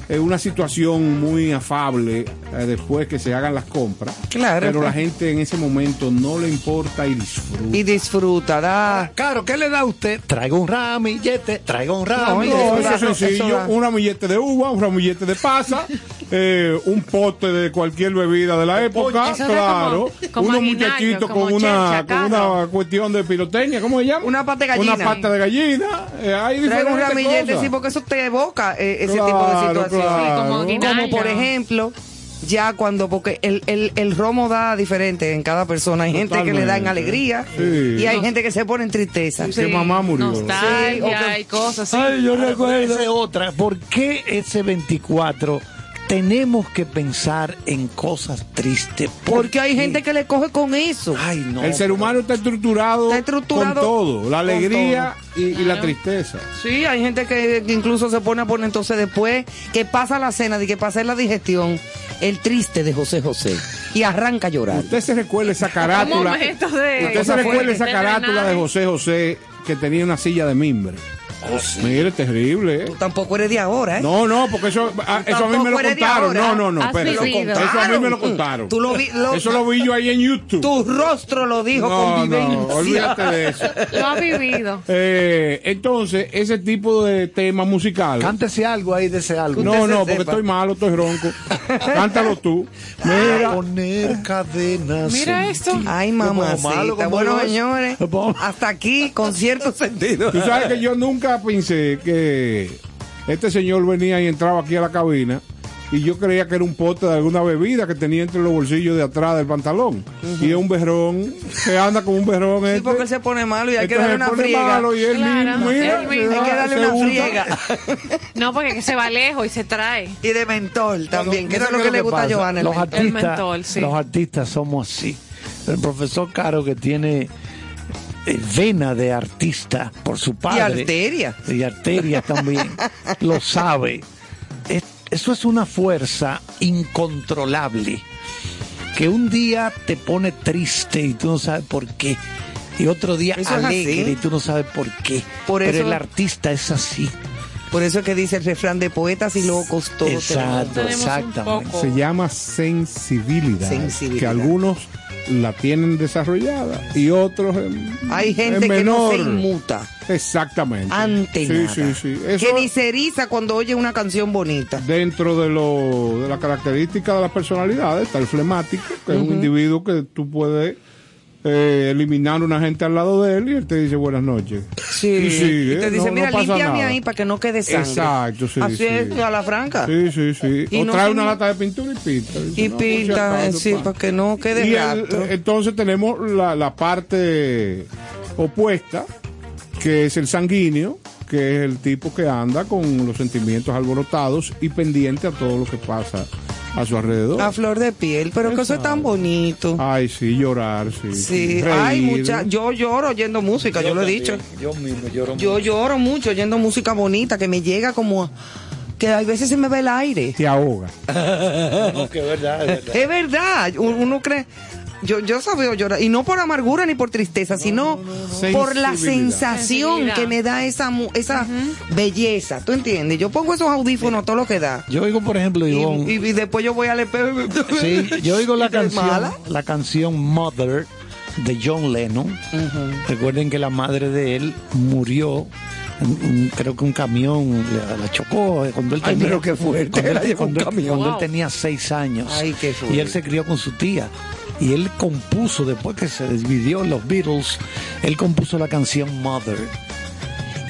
una situación muy afable eh, después que se hagan las compras. Claro. Pero la gente en ese momento no le importa y disfruta. Y disfruta, da. Claro, ¿qué le da a usted? Traiga un ramillete, traiga un ramillete. No, eso es sencillo. Un ramillete de uva, un ramillete de pasa, eh, un pote de cualquier bebida de la época, claro. como- como Unos muchachitos como con una, con cuestión de pirotecnia, ¿cómo se llama? Una pata de gallina. Una pata de gallina. eh, hay Traigo un ramillete, cosas. sí, porque eso te evoca eh, ese Claro, tipo de situaciones. claro. como guinaldo. Como por ejemplo, ya cuando, porque el, el, el romo da diferente en cada persona. Hay gente que le da en Totalmente. alegría Sí. y hay gente que se pone en tristeza. Que mamá murió. Nostalgia Sí, o que- y cosas así. Ay, yo recuerdo. Otra. ¿Por qué ese 24 tenemos que pensar en cosas tristes? ¿Por Porque hay qué? gente que le coge con eso. Ay, no. El ser humano está estructurado, Está estructurado con todo, la alegría y, y la tristeza. Sí, hay gente que, que incluso se pone a poner entonces después que pasa la cena, de que pasa la digestión, el triste de José José y arranca a llorar. Usted se recuerda esa carátula. de. Usted se recuerda esa carátula de. José José que tenía una silla de mimbre. Mire, terrible, ¿eh? Tú tampoco eres de ahora, ¿eh? No, no, porque eso, a, eso a mí me lo contaron. No, no, no, Has vivido. Eso a mí me lo contaron. Tú lo vi- lo- eso lo vi yo ahí en YouTube. Tu rostro lo dijo no, con no, vivencia. olvídate de eso. Lo ha vivido. Eh, entonces, ese tipo de tema musical. Cántese algo ahí de ese algo. No, no, porque sepa. estoy malo, estoy ronco. Cántalo tú. Mira, Poner cadenas. Mira esto. Ay, mamacita. malo, bueno, señores, hasta aquí con cierto sentido. Tú sabes que yo nunca pensé que este señor venía y entraba aquí a la cabina y yo creía que era un pote de alguna bebida que tenía entre los bolsillos de atrás del pantalón. Y es un berrón, que anda con un berrón. Sí, este. porque él se pone malo y hay que darle una friega. malo y él Claro, mismo, mira, él mismo. se Hay que da- darle una friega. No, porque que se va lejos y se trae. y de mentol también, que eso es lo que le gusta a pasa. El Los. El artistas, mentol, sí. los artistas somos así. El profesor Caro que tiene vena de artista por su padre. arteria. Y arteria también. lo sabe. Es- eso es una fuerza incontrolable. Que un día te pone triste y tú no sabes por qué. Y otro día Eso es alegre y tú no sabes por qué. Por Pero eso- el artista es así. Por eso es que dice el refrán de poetas y locos todos. Exacto, exactamente. Se llama sensibilidad, Sensibilidad. Que algunos la tienen desarrollada y otros en, Hay en gente que no se inmuta Exactamente. ante sí, nada. Sí, sí, Eso Que ni se eriza cuando oye una canción bonita. dentro de, lo, de la característica de las personalidades está el flemático, que es un individuo que tú puedes eh, eliminar una gente al lado de él y él te dice buenas noches. Sí. Y sigue, Y te dice, no- no mira, límpiame nada". ahí para que no quede sangre. Exacto, sí, Así sí. es, a la franca. Sí, sí, sí. Y o no trae una lata de pintura y pinta. Y "No, pinta, acaso, sí, pa". para que no quede Y el- entonces tenemos la, la parte opuesta, que es el sanguíneo, que es el tipo que anda con los sentimientos alborotados y pendiente a todo lo que pasa a su alrededor. A flor de piel, pero que eso es tan bonito. Ay, sí, llorar, sí. Sí, reír. hay mucha. Yo lloro oyendo música, yo, lo he dicho. Yo mismo lloro Yo lloro mucho oyendo música bonita que me llega como. que a veces se me ve el aire. Te ahoga. No, que es verdad, es verdad. Es verdad, uno cree. Yo, yo sabía llorar, y no por amargura ni por tristeza, sino por la sensación que me da esa, mu- esa belleza. ¿Tú entiendes? Yo pongo esos audífonos, todo lo que da. Yo oigo, por ejemplo, Y, Ivonne, y- y después yo voy al espejo y me- sí, yo oigo la ¿Es canción, mala? la canción Mother de John Lennon. Recuerden que la madre de él murió. creo que un camión la, la chocó cuando él Ay, tenía, pero qué fuerte, cuando, él- cuando él- tenía seis años Ay, qué fuerte. y él se crió con su tía y él compuso después que se dividió en los Beatles él compuso la canción Mother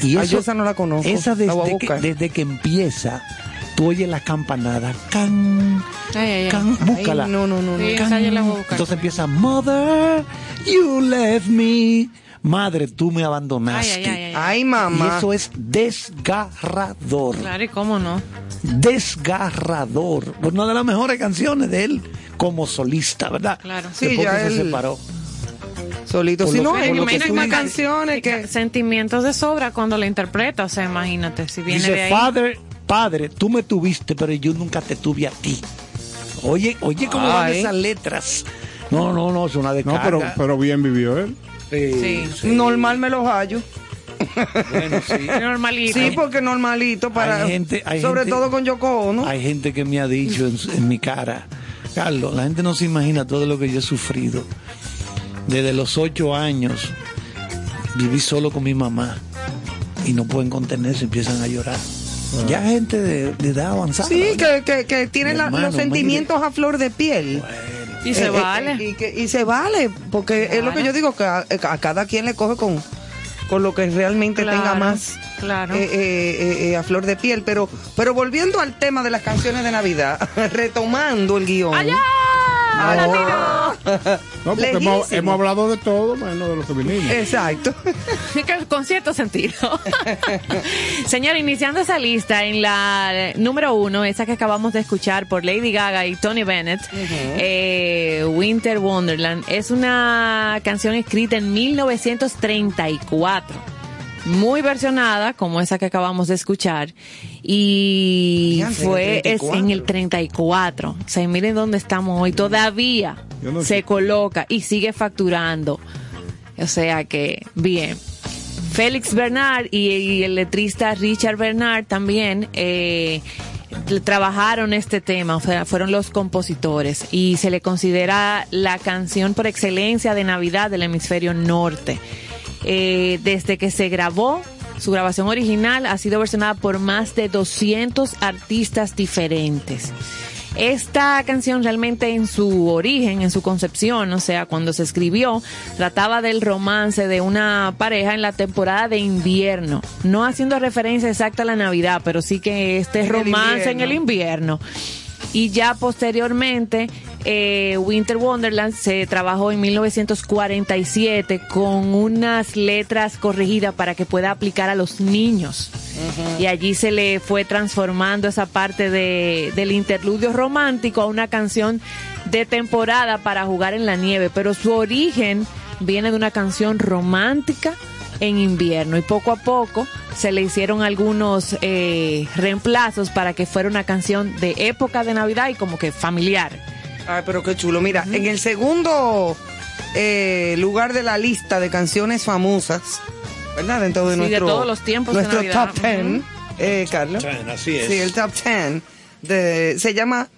y Ay, yo esa no la conozco. esa La voy a desde que, desde que empieza tú oyes la campanada can Ay, ay, búscala Ay, no, no, no, no. Sí, esa yo la voy a buscar. entonces empieza Mother you left me madre tú me abandonaste ay, ay, ay. Ay, y mamá. eso es desgarrador Claro, ¿y cómo no? desgarrador una de las mejores canciones de él como solista verdad Claro. Sí, Después ya que se él- separó Solito. Si no, hay por lo que. Sentimientos de sobra cuando la interpreta, o sea, imagínate, si viene de Dice, ahí. Father, padre, tú me tuviste, pero yo nunca te tuve a ti. Oye, oye, cómo van esas letras. No, no, no, es una No, descarga. pero, pero bien vivió él. Sí. Normal me los hallo. Bueno, sí. Normalito. Sí, porque normalito para. Hay gente- hay sobre gente- todo con Yoko Ono. Hay gente que me ha dicho en mi cara, Carlos, la gente no se imagina todo lo que yo he sufrido. Desde los ocho años viví solo con mi mamá y no pueden contenerse, empiezan a llorar. Ya gente de, de edad avanzada. Sí, que, que, que tiene Mi la- hermano, los sentimientos a flor de piel. Y se Eh, eh, vale. y, que- y se vale, porque es lo que yo digo, que a, a cada quien le coge con, con lo que realmente Claro, tenga más claro. eh, eh, eh, eh, a flor de piel. Pero, pero volviendo al tema de las canciones de Navidad, retomando el guion. ¡Allá! Ah, No, porque hemos, hablado de todo, menos de lo que vinimos. Exacto. Con cierto sentido. Señor, iniciando esa lista en la número uno, esa que acabamos de escuchar por Lady Gaga y Tony Bennett, eh, Winter Wonderland, es una canción escrita en 1934. Muy versionada, como esa que acabamos de escuchar. Y Diantre, en el fue es 34. en el 34. O sea, miren dónde estamos hoy. Todavía no se sé. coloca y sigue facturando. O sea que, bien. Félix Bernard y, y el letrista Richard Bernard también eh, trabajaron este tema, o sea, fueron los compositores y se le considera la canción por excelencia de Navidad del hemisferio norte. Eh, desde que se grabó, su grabación original ha sido versionada por más de 200 artistas diferentes. Esta canción realmente en su origen, en su concepción, o sea, cuando se escribió, trataba del romance de una pareja en la temporada de invierno, no haciendo referencia exacta a la Navidad, pero sí que este En el romance en el invierno. Y ya posteriormente, eh, Winter Wonderland se trabajó en 1947 con unas letras corregidas para que pueda aplicar a los niños. Y allí se le fue transformando esa parte de, del interludio romántico a una canción de temporada para jugar en la nieve. Pero su origen viene de una canción romántica en invierno y poco a poco se le hicieron algunos eh, reemplazos para que fuera una canción de época de Navidad y como que familiar. Ay, pero qué chulo. Mira, en el segundo eh, lugar de la lista de canciones famosas, ¿verdad? Dentro de Sí, de nuestro, todos los tiempos nuestro top ten, eh, Carlos. Ten, así es. Sí, el top ten de- se llama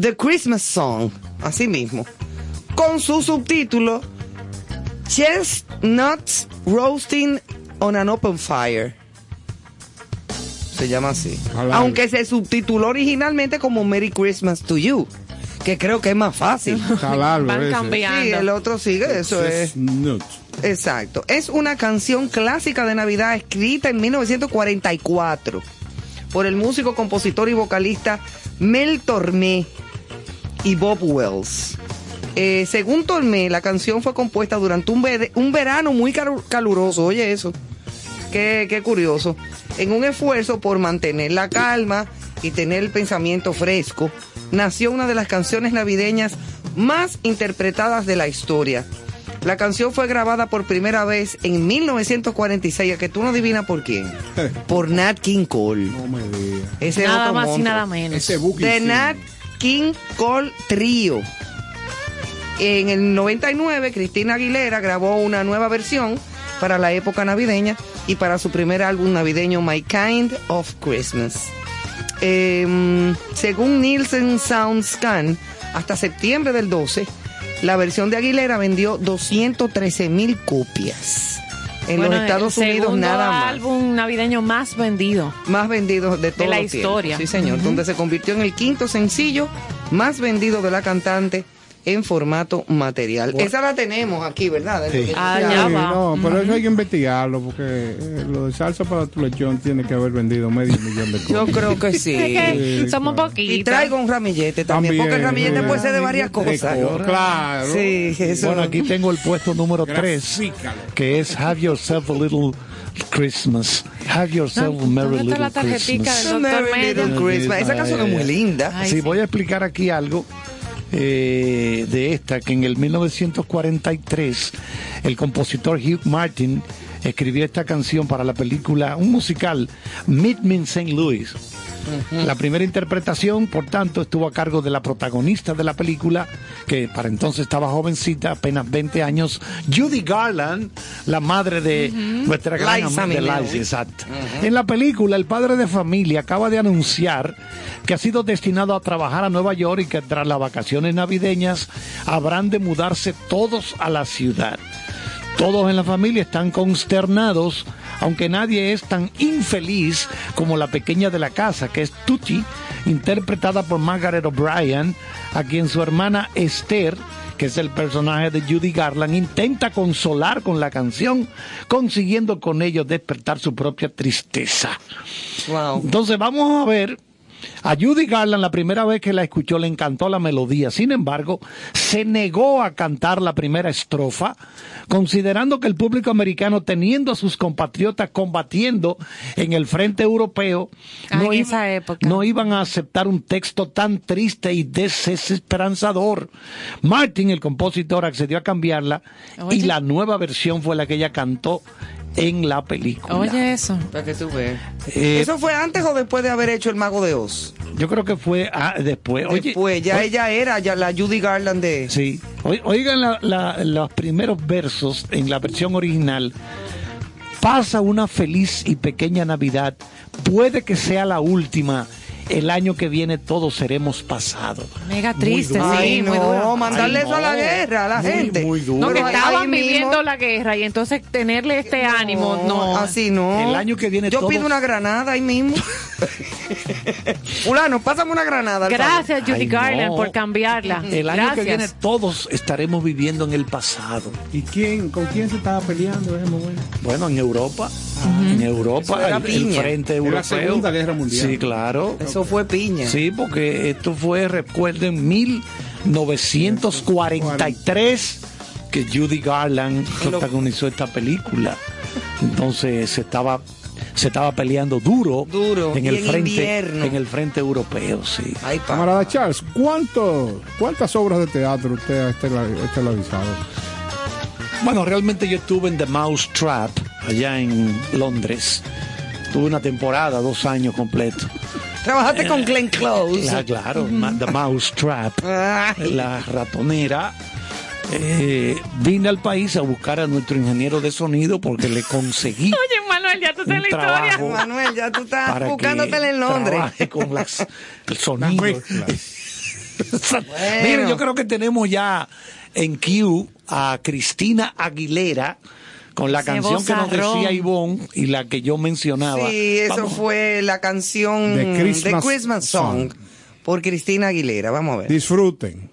The Christmas Song, así mismo, con su subtítulo Chestnuts Roasting on an Open Fire. Se llama así. Aunque se subtituló originalmente como Merry Christmas to You, que creo que es más fácil. Van cambiando. Sí, el otro sigue, eso es. Exacto. Es una canción clásica de Navidad escrita en 1944 por el músico, compositor y vocalista Mel Tormé y Bob Wells. Eh, según Tormé, la canción fue compuesta durante un, ver- un verano muy calu- caluroso. Oye, eso. Qué, qué curioso. En un esfuerzo por mantener la calma y tener el pensamiento fresco, nació una de las canciones navideñas más interpretadas de la historia. La canción fue grabada por primera vez en 1946, a que tú no adivinas por quién. Por Nat King Cole. No me digas. Ese es Nada otro más y nada menos. Ese sí. Nat King Cole Trio. En el 99, Cristina Aguilera grabó una nueva versión para la época navideña y para su primer álbum navideño My Kind of Christmas. Em, según Nielsen Soundscan, hasta septiembre del 12, la versión de Aguilera vendió 213 mil copias. En Bueno, los Estados el Unidos nada más álbum navideño más vendido. más vendidos de toda la historia. Sí, señor, donde se convirtió en el quinto sencillo más vendido de la cantante en formato material. Esa la tenemos aquí, ¿verdad? Sí. Ah, Ya. Sí, va. no, pero eso hay que investigarlo porque eh, lo de salsa para tu lechón tiene que haber vendido medio millón de cosas. Yo creo que sí. Somos claro. poquitos. Y traigo un ramillete también, porque el ramillete sí. puede ser de varias cosas. co- Claro. Sí, eso. Bueno, aquí tengo el puesto número 3, Grafícalo. que es Have Yourself a Little Christmas. Have Yourself a Merry ¿Dónde está la Little Christmas. del Merry Little? Christmas. Esa canción es muy linda. Ay, sí, sí. voy a explicar aquí algo eh, de esta, que en el 1943 el compositor Hugh Martin escribió esta canción para la película, un musical, Meet Me in St. Louis. La primera interpretación, por tanto, estuvo a cargo de la protagonista de la película, que para entonces estaba jovencita, apenas 20 años, Judy Garland, la madre de nuestra gran Liza Minnelli. Liza, exacto. En la película, el padre de familia acaba de anunciar que ha sido destinado a trabajar a Nueva York y que tras las vacaciones navideñas habrán de mudarse todos a la ciudad. Todos en la familia están consternados, aunque nadie es tan infeliz como la pequeña de la casa, que es Tutti, interpretada por Margaret O'Brien, a quien su hermana Esther, que es el personaje de Judy Garland, intenta consolar con la canción, consiguiendo con ello despertar su propia tristeza. Wow. Entonces vamos a ver. A Judy Garland la primera vez que la escuchó le encantó la melodía, sin embargo, se negó a cantar la primera estrofa, considerando que el público americano, teniendo a sus compatriotas combatiendo en el frente europeo, Ah, no, en iba- esa época. no iban a aceptar un texto tan triste y desesperanzador. Martin, el compositor, accedió a cambiarla y la nueva versión fue la que ella cantó en la película. Oye, eso. Para que tú veas. Eh, ¿Eso fue antes o después de haber hecho El Mago de Oz? Yo creo que fue ah, después. Oye, después, ya oye, ella era ya la Judy Garland de... Sí. Oi- Oigan la- la- los primeros versos en la versión original. Pasa una feliz y pequeña Navidad. Puede que sea la última. El año que viene todos seremos pasados. Mega triste, duro. sí, Ay, muy no, duro. mandarle Ay, eso a la guerra, a la Muy, gente. muy duro. No, que estaban mismo- viviendo la guerra y entonces tenerle este ánimo, no. Así no. El año que viene Yo todos- pido una granada ahí mismo. Fulano, pásame una granada. Gracias, Judy Ay, Garland, no. por cambiarla. El año Gracias. que viene todos estaremos viviendo en el pasado. ¿Y quién, con quién se estaba peleando en ese momento? Bueno, en Europa. En Europa, el, el frente Era la europeo. Segunda Guerra Mundial. Sí, claro. Eso fue piña. Sí, porque esto fue, recuerden, 1943 que Judy Garland protagonizó esta película. Entonces se estaba se estaba peleando duro, Duro, en el en frente invierno. en el frente europeo, sí. Ay. Camarada Charles, ¿cuánto, ¿cuántas obras de teatro usted ha estela- estelarizado? Bueno, realmente yo estuve en The Mouse Trap allá en Londres. Tuve una temporada, dos años completos. Trabajaste con Glenn Close. Ya, claro, The Mouse Trap. La ratonera, eh, vine al país a buscar a nuestro ingeniero de sonido porque le conseguí Oye, Manuel, ya tú Un sabes la historia. Manuel, ya tú estás que en Londres. trabaje con las, el sonido. mezclas. Miren, yo creo que tenemos ya en Q a Cristina Aguilera con la canción que nos decía Ivonne y la que yo mencionaba. Sí, eso Vamos. fue la canción The The Christmas Christmas, Song, Song. por Cristina Aguilera. Vamos a ver. Disfruten.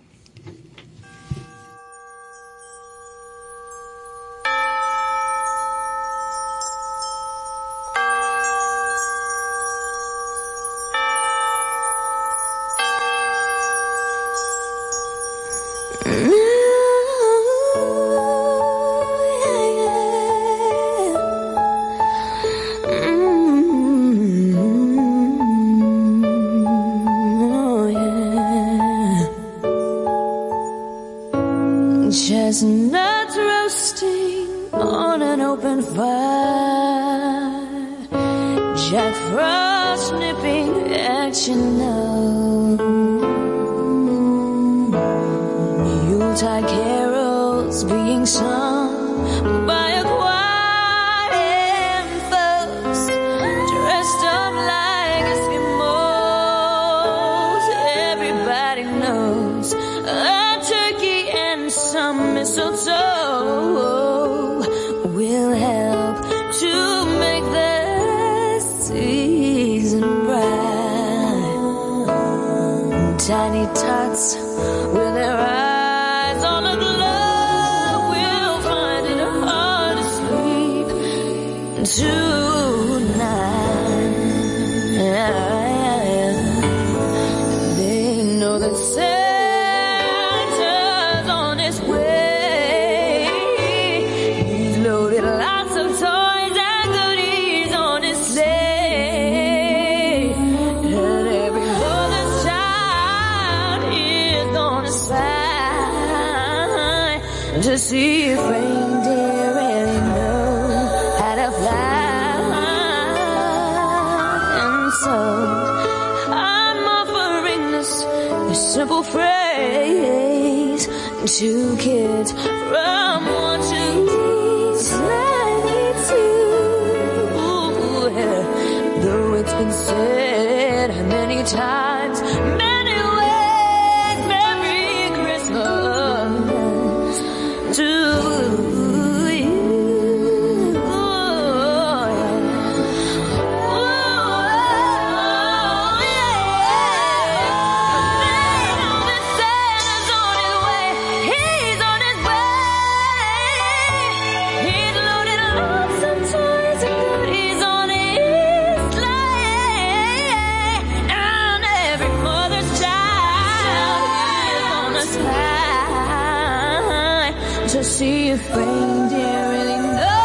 to see if reindeer really know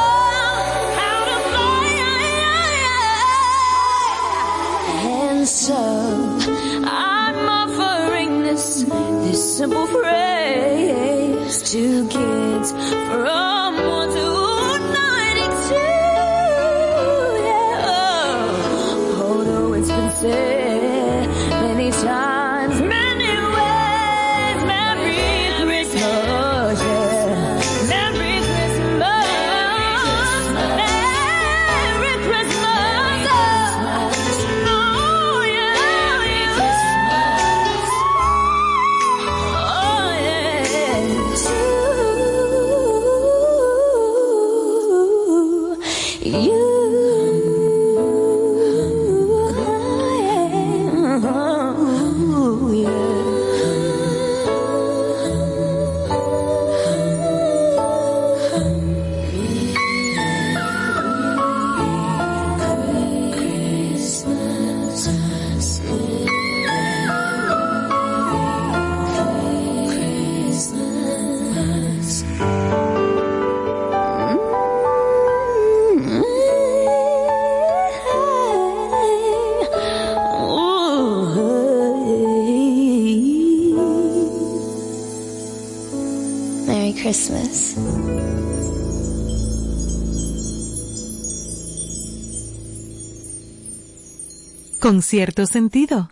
how to fly. And so I'm offering this, this simple phrase to kids from one to cierto sentido.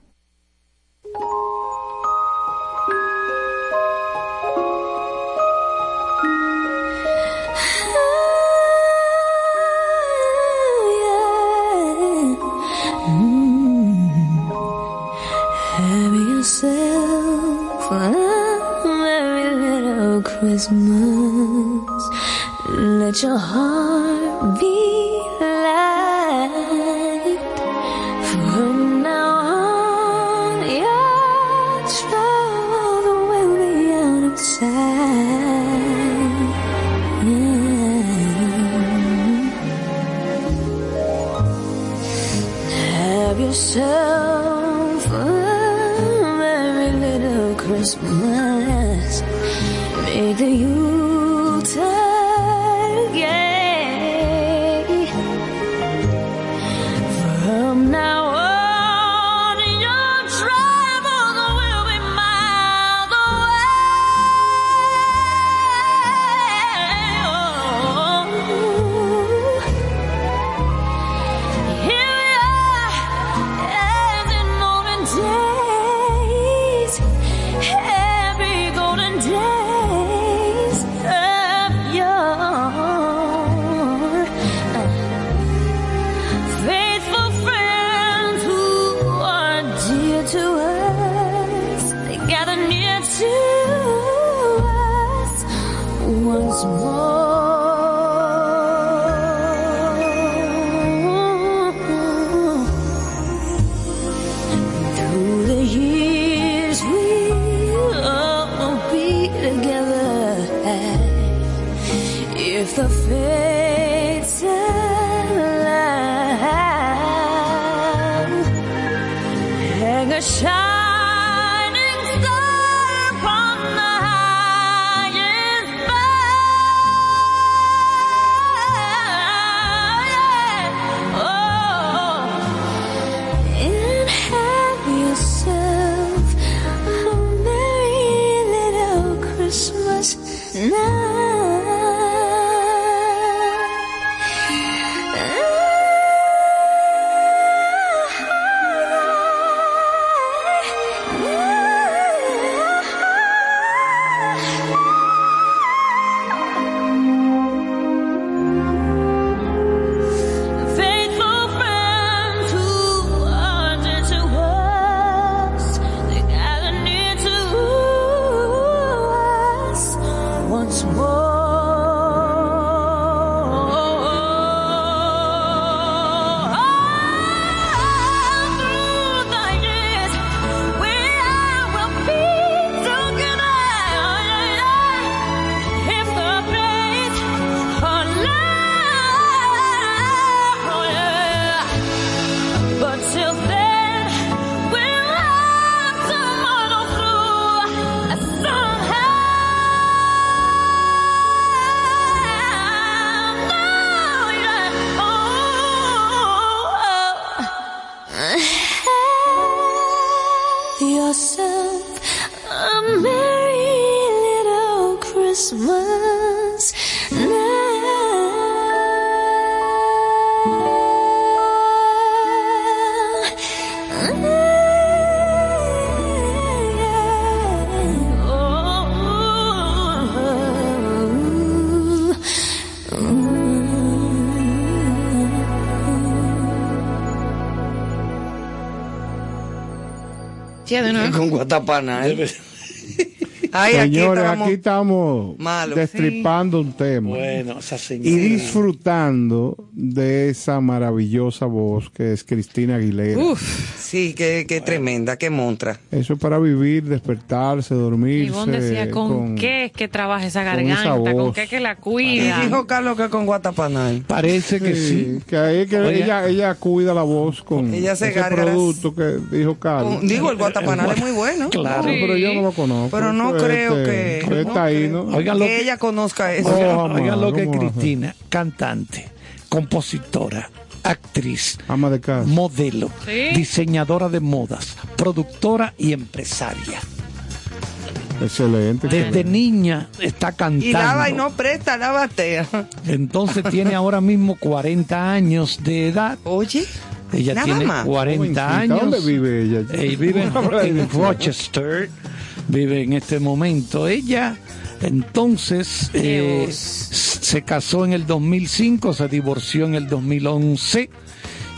Con Guatapanal. Ay, aquí Señores, aquí estamos Malo. destripando un tema Bueno, esa y disfrutando de esa maravillosa voz que es Cristina Aguilera. Sí, qué, qué tremenda, qué montra. Eso es para vivir, despertarse, dormirse. Ivonne decía, ¿con, qué es que trabaja esa con esa garganta? ¿Con qué es que la Y cuida? dijo Carlos que con Guatapanal. Parece que sí. Sí, que ahí que ella, ella cuida la voz con Ella se ese producto que dijo Carlos. Con- digo, el Guatapanal es muy bueno. Claro. Pero yo no lo conozco. Pero no creo este, que- no está ahí, creo. ¿no? Oigan lo que que, ella conozca eso. oigan, Oh, oigan lo que es. Cristina, cantante, compositora, actriz, Ama de casa. modelo, Sí. diseñadora de modas, productora y empresaria. Excelente. Desde niña está cantando. Y lava y no presta, la batea. Entonces tiene ahora mismo 40 años de edad. Oye, Ella nada tiene más. 40 Jovencita, años. ¿Dónde vive ella? Eh, vive en, en Rochester, vive en este momento. Ella, entonces, eh, se casó en el 2005, se divorció en el 2011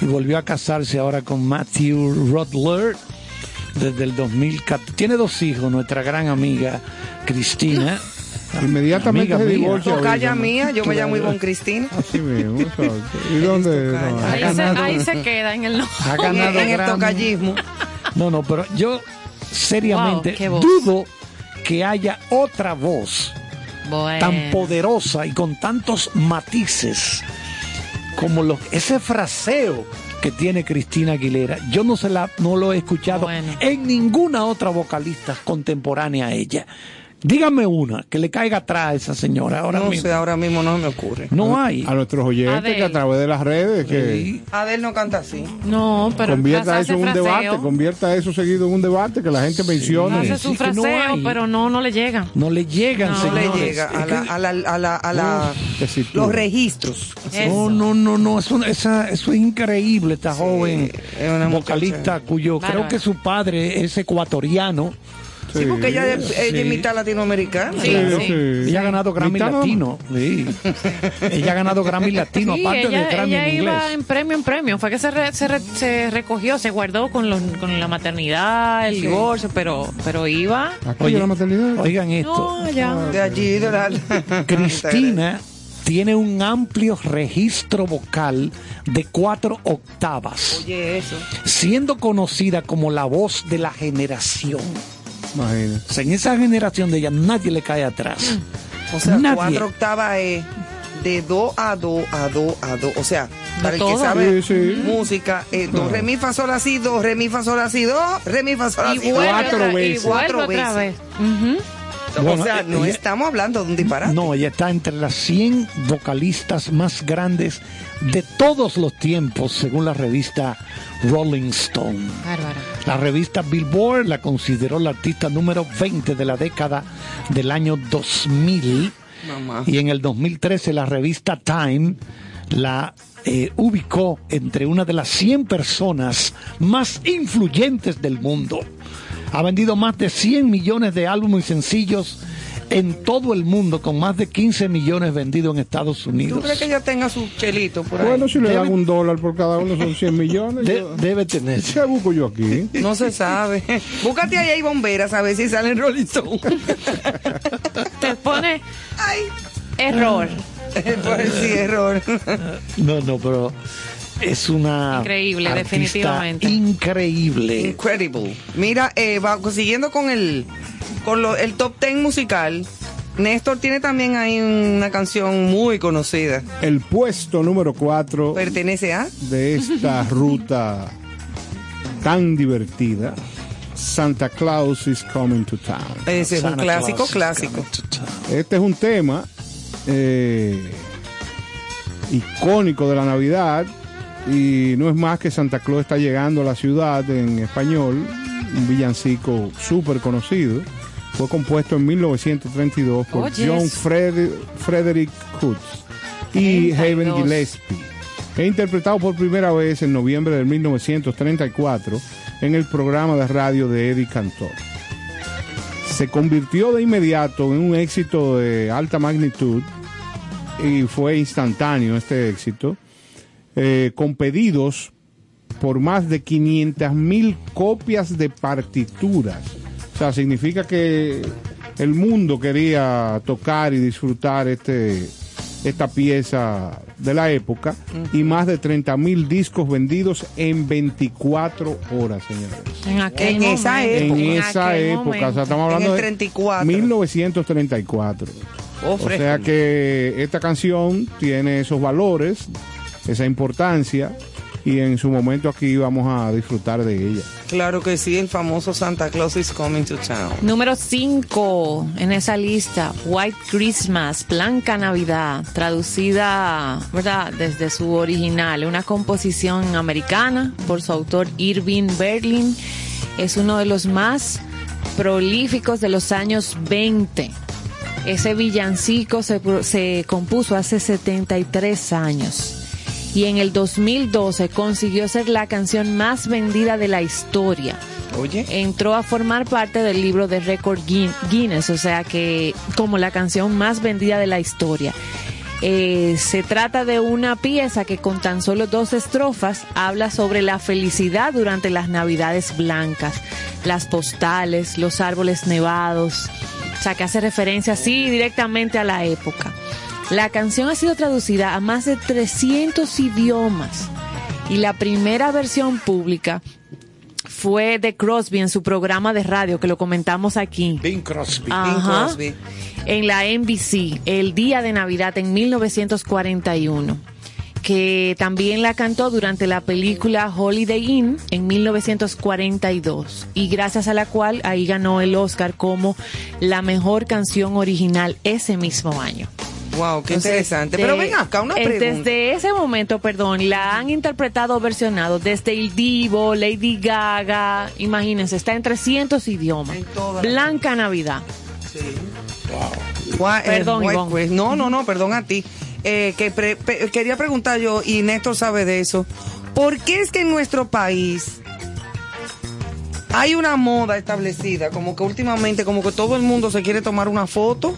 y volvió a casarse ahora con Matthew Rodler desde el 2014. Tiene dos hijos, nuestra gran amiga Cristina. Inmediatamente Amiga se divorcia. Tocaya mía, yo me llamo Ivonne Cristina. Así mismo. ¿Y dónde? No, Ahí, se, ahí se queda en el no. Ha ganado en el tocallismo. No, no, pero yo seriamente Wow, dudo que haya otra voz Bueno. tan poderosa y con tantos matices como ese fraseo que tiene Cristina Aguilera. Yo no se la no lo he escuchado Bueno. en ninguna otra vocalista contemporánea a ella. Dígame una que le caiga atrás a esa señora ahora No mismo. sé, ahora mismo no me ocurre. No hay. A nuestros oyentes que a través de las redes que Sí. Adel no canta así. No, pero convierta hace eso en un fraseo. debate, convierta eso seguido en un debate, que la gente mencione. Hace Sí, no hay. pero no, no le llega. No le llegan, No señores. le llega a Es la, que- a la, a la, a la- que si tú- los registros. No, no, no, no, eso, esa- eso es increíble, esta joven es una vocalista cuyo creo que su padre es ecuatoriano. Sí, porque ella, es- ella Sí. es mitad latinoamericana. Sí, Claro. sí. Ella ha ganado Grammy. Latino. sí. ella ha ganado Grammy Latino, Sí, aparte ella, de Grammy ella en iba inglés. en premio en premio. Fue que se, re- se, re- se recogió, se guardó con, los, con la maternidad, el divorcio, pero, pero iba. Oye, la maternidad. Oigan esto, No, ya. De allí, de la... Cristina tiene un amplio registro vocal de cuatro octavas, Oye, eso. siendo conocida como la voz de la generación. Imagínate. O sea, en esa generación de ella nadie le cae atrás. O sea, Nadie. cuatro octavas es de do a do a do a do. O sea, para el que todo. sabe Sí, sí. música, eh, do, re, mi, fa, sol, la, si, do, re, mi, fa, sol, la, si, do, re, mi, fa, sol, la, Y do. Cuatro y veces. vuelve Cuatro otra vez. veces. Ujú. Bueno, o sea, eh, no ella- estamos hablando de un disparate. No, ella está entre las 100 vocalistas más grandes de todos los tiempos, según la revista Rolling Stone. Bárbara. La revista Billboard la consideró la artista número 20 de la década del año 2000 Mamá. y en el 2013 la revista Time la eh, ubicó entre una de las 100 personas más influyentes del mundo. Ha vendido más de 100 millones de álbumes y sencillos en todo el mundo, con más de 15 millones vendidos en Estados ¿Tú Unidos. crees que ella tenga su chelito por ahí? Bueno, si le Debe- dan un dólar por cada uno son 100 millones. De- yo- debe tener. ¿Qué busco yo aquí? No se sabe. Búscate ahí, hay bomberas a ver si salen Rolling Stone. Te pone Ay, error. pues sí, error. No, no, pero es una. Increíble, artista definitivamente. Increíble. Incredible. Mira, eh, va, siguiendo con el con lo- el top 10 musical, Néstor tiene también ahí una canción muy conocida. El puesto número 4 Pertenece a de esta ruta tan divertida, Santa Claus is coming to town. ese es un clásico, clásico. Este es un tema eh, icónico de la Navidad y no es más que Santa Claus está llegando a la ciudad en español, un villancico súper conocido. Fue compuesto en 1932 por. John Fred- Frederick Hoods y 32. Haven Gillespie. E interpretado por primera vez en noviembre de 1934 en el programa de radio de Eddie Cantor se convirtió de inmediato en un éxito de alta magnitud y fue instantáneo este éxito, eh, con pedidos por más de 500 mil copias de partituras. O sea, significa que el mundo quería tocar y disfrutar este esta pieza de la época y más de 30 mil discos vendidos en 24 horas, señores. En, aquel En esa momento. época. En En esa época, o sea, momento. estamos En hablando el de 34. 1934. Oh, O sea que esta canción tiene esos valores, esa importancia, y en su momento aquí vamos a disfrutar de ella. Claro que sí, el famoso Santa Claus is coming to town. Número 5 en esa lista, White Christmas, Blanca Navidad, traducida, ¿verdad? Desde su original, una composición americana por su autor Irving Berlin. Es uno de los más prolíficos de los años 20. Ese villancico se, se compuso hace 73 años y en el 2012 consiguió ser la canción más vendida de la historia Oye, entró a formar parte del libro de récord Guin- Guinness, o sea que como la canción más vendida de la historia. Eh, se trata de una pieza que con tan solo dos estrofas habla sobre la felicidad durante las navidades blancas, las postales, los árboles nevados, o sea que hace referencia así directamente a la época. La canción ha sido traducida a más de 300 idiomas y la primera versión pública fue de Crosby en su programa de radio que lo comentamos aquí. Bing Crosby. Ajá. Crosby. En la NBC, el día de Navidad en 1941, que también la cantó durante la película Holiday Inn en 1942 y gracias a la cual ahí ganó el Oscar como la mejor canción original ese mismo año. Wow, qué Entonces, interesante. de- Pero ven acá, una eh, pregunta. Desde ese momento, perdón, la han interpretado, versionado desde el Divo, Lady Gaga, imagínense, está en 300 idiomas. En Blanca Navidad. Gua- eh, Perdón. Christ- No, no, no, perdón a ti. Eh, que pre- pe- quería preguntar yo, y Néstor sabe de eso, ¿por qué es que en nuestro país hay una moda establecida, como que últimamente, como que todo el mundo se quiere tomar una foto,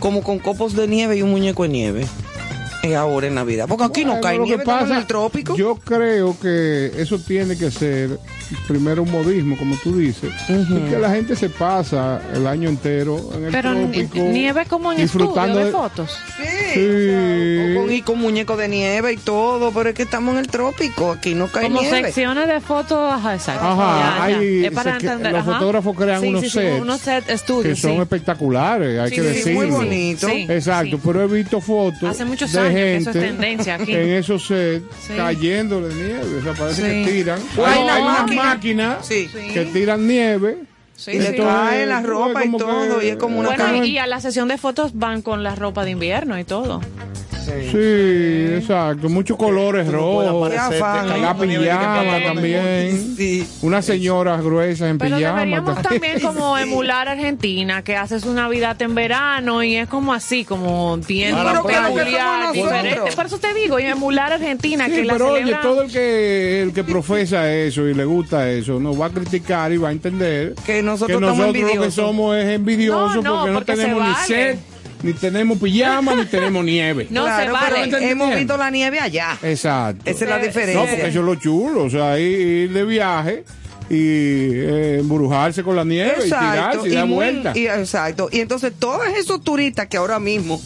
como con copos de nieve y un muñeco de nieve? Eh, ahora en Navidad. Porque aquí no cae nieve, en el trópico. Yo creo que eso tiene que ser primero un modismo, como tú dices, y que la gente se pasa el año entero en el Pero trópico. nieve como en disfrutando estudio de de- fotos. Sí, Sí. o sea, o con, y con muñeco de nieve y todo, pero es que estamos en el trópico, aquí no cae Como nieve. secciones de fotos, ajá, exacto. Ajá, Ya, ya. hay- Es para se que- entender, los ajá. fotógrafos crean Sí, unos sí, sets unos set que estudios, son sí. espectaculares, hay Sí, que sí, decirlo. muy bonito. Sí, Exacto, sí. pero he visto fotos Hace muchos de años que gente eso es tendencia aquí. en esos sets Sí. cayendo de nieve, o sea, parece Sí. que tiran. O hay hay una. Máquinas Sí. que tiran nieve. Sí, Y le sí. cae la ropa y todo, que- y es como una Bueno, cama. y, a la sesión de fotos van con la ropa de invierno y todo. Sí, exacto. Muchos colores rojos. La pijama también. Sí. Unas señoras gruesas en Pero pijama. deberíamos también como emular Argentina, que hace su Navidad en verano y es como así, como bien peculiar, diferente. Por eso te digo, y emular Argentina, Sí, que la pero oye, celebra... todo el que el que profesa eso y le gusta eso nos va a criticar y va a entender Que nosotros que estamos nosotros lo que envidiosos. somos es envidiosos No, no, porque no porque se tenemos ni vale. sed, ni tenemos pijama, ni tenemos nieve. No se Claro, vale. pero hemos Bien. visto la nieve allá. Exacto. Esa es la Eh, diferencia. No, porque eso es lo chulo, o sea, ir, ir de viaje y eh, embrujarse con la nieve y tirarse y, dar muy- y- exacto. Y entonces todos esos turistas que ahora mismo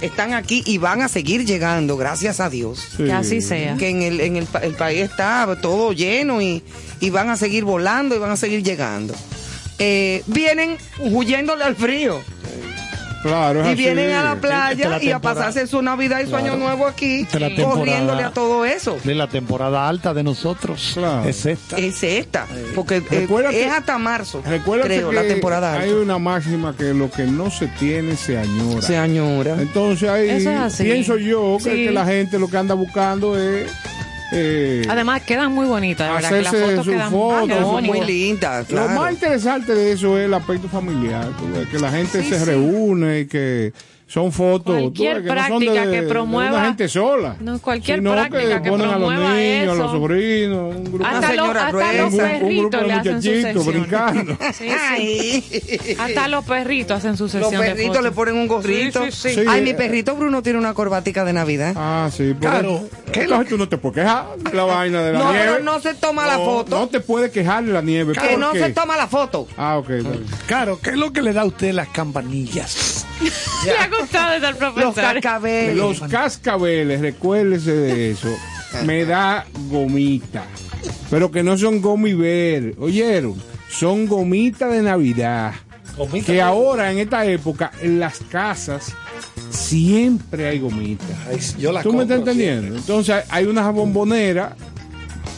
están aquí y van a seguir llegando, gracias a Dios. Sí. Que así sea. Que en el, en el, pa- el país está todo lleno y, y van a seguir volando y van a seguir llegando. Eh, vienen huyéndole al frío Claro, y así. vienen a la playa es la y a pasarse su Navidad y su Claro. Año Nuevo aquí, corriéndole a todo eso. De la temporada alta de nosotros. Claro. Es esta. Es esta, porque eh, es hasta marzo, creo, que la temporada hay alta. una máxima que lo que no se tiene se añora. Se añora. Entonces ahí es pienso yo que, Sí. que la gente lo que anda buscando es eh, Además, quedan muy bonitas, de verdad, que las fotos su quedan, foto, quedan su- No, muy bonitas. linda, Lo claro. más interesante de eso es el aspecto familiar, que la gente Sí, se sí. reúne y que son fotos Cualquier ves, que no son de- práctica que promueva- una gente sola. No, cualquier sino práctica que ponen a los promueva niños, a los sobrinos, un grupo, Hasta, los, señora hasta gruesa. los un, un grupo perritos de le hacen sesiones. brincando. Sí, sí. Ay. Hasta los perritos hacen su Los sesión perritos le ponen un gorrito. Sí, sí, sí. Ay, mi perrito Bruno tiene una corbatica de Navidad. Ah, sí. Claro, ¿qué es lo tú no te puedes quejar de la vaina de la No, nieve. pero no se toma la No, foto. No te puedes quejar de la nieve. que ¿por no qué? se toma la foto. Ah, ok. Claro, ¿qué es lo que le da a usted las campanillas? Le ha gustado el Los profesor. cascabeles. Los cascabeles, recuérdese de eso, me da gomita. Pero que no son gomiver, ¿oyeron? Son gomita de Navidad. Que ahora, en esta época, en las casas siempre hay gomita. Ay, yo la ¿Tú me estás entendiendo? Entonces, hay una bombonera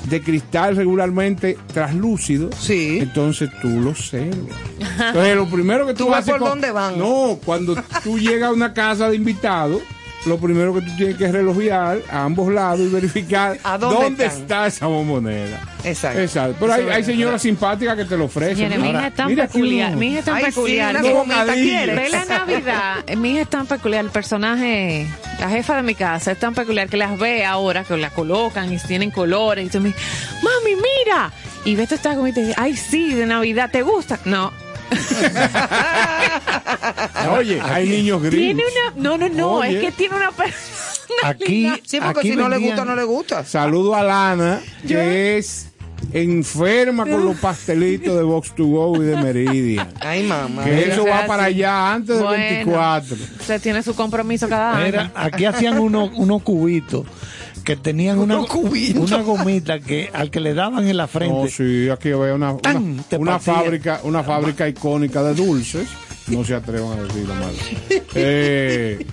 de cristal regularmente traslúcido. Sí. Entonces tú lo observas. Entonces, lo primero que tú, haces por con- dónde van. No, cuando tú llegas a una casa de invitados, lo primero que tú tienes que relojear a ambos lados y verificar ¿A dónde está esa bombonera. Exacto. Exacto. Pero hay, hay señoras simpáticas que te lo ofrecen. Señores, mi hija es tan mira peculiar. Mi hija es tan Ay, sí, peculiar. quieres. Ve la Navidad, mi hija es tan peculiar, el personaje, la jefa de mi casa es tan peculiar que las ve ahora, que la colocan y tienen colores. Y tú me dices, mami, mira. Y ves esta gomita y dice, ay, sí, de Navidad, ¿te gusta? No. Oye, hay niños. Tiene una, no, no, no, Oye. es que tiene una. Aquí, Sí, porque aquí si no le gusta, no le gusta. Saludo a Lana, que es enferma con los pastelitos de Box to Go y de Meridian. Ay, mamá. Que eso o sea, va para sí. allá antes del Bueno. 24. Usted tiene su compromiso cada año. Mira, aquí hacían unos unos cubitos que tenían una, Unos cubitos. una gomita que al que le daban en la frente. No, sí, aquí había una, una, fábrica, una fábrica icónica de dulces. No se atrevan a decirlo mal. Eh,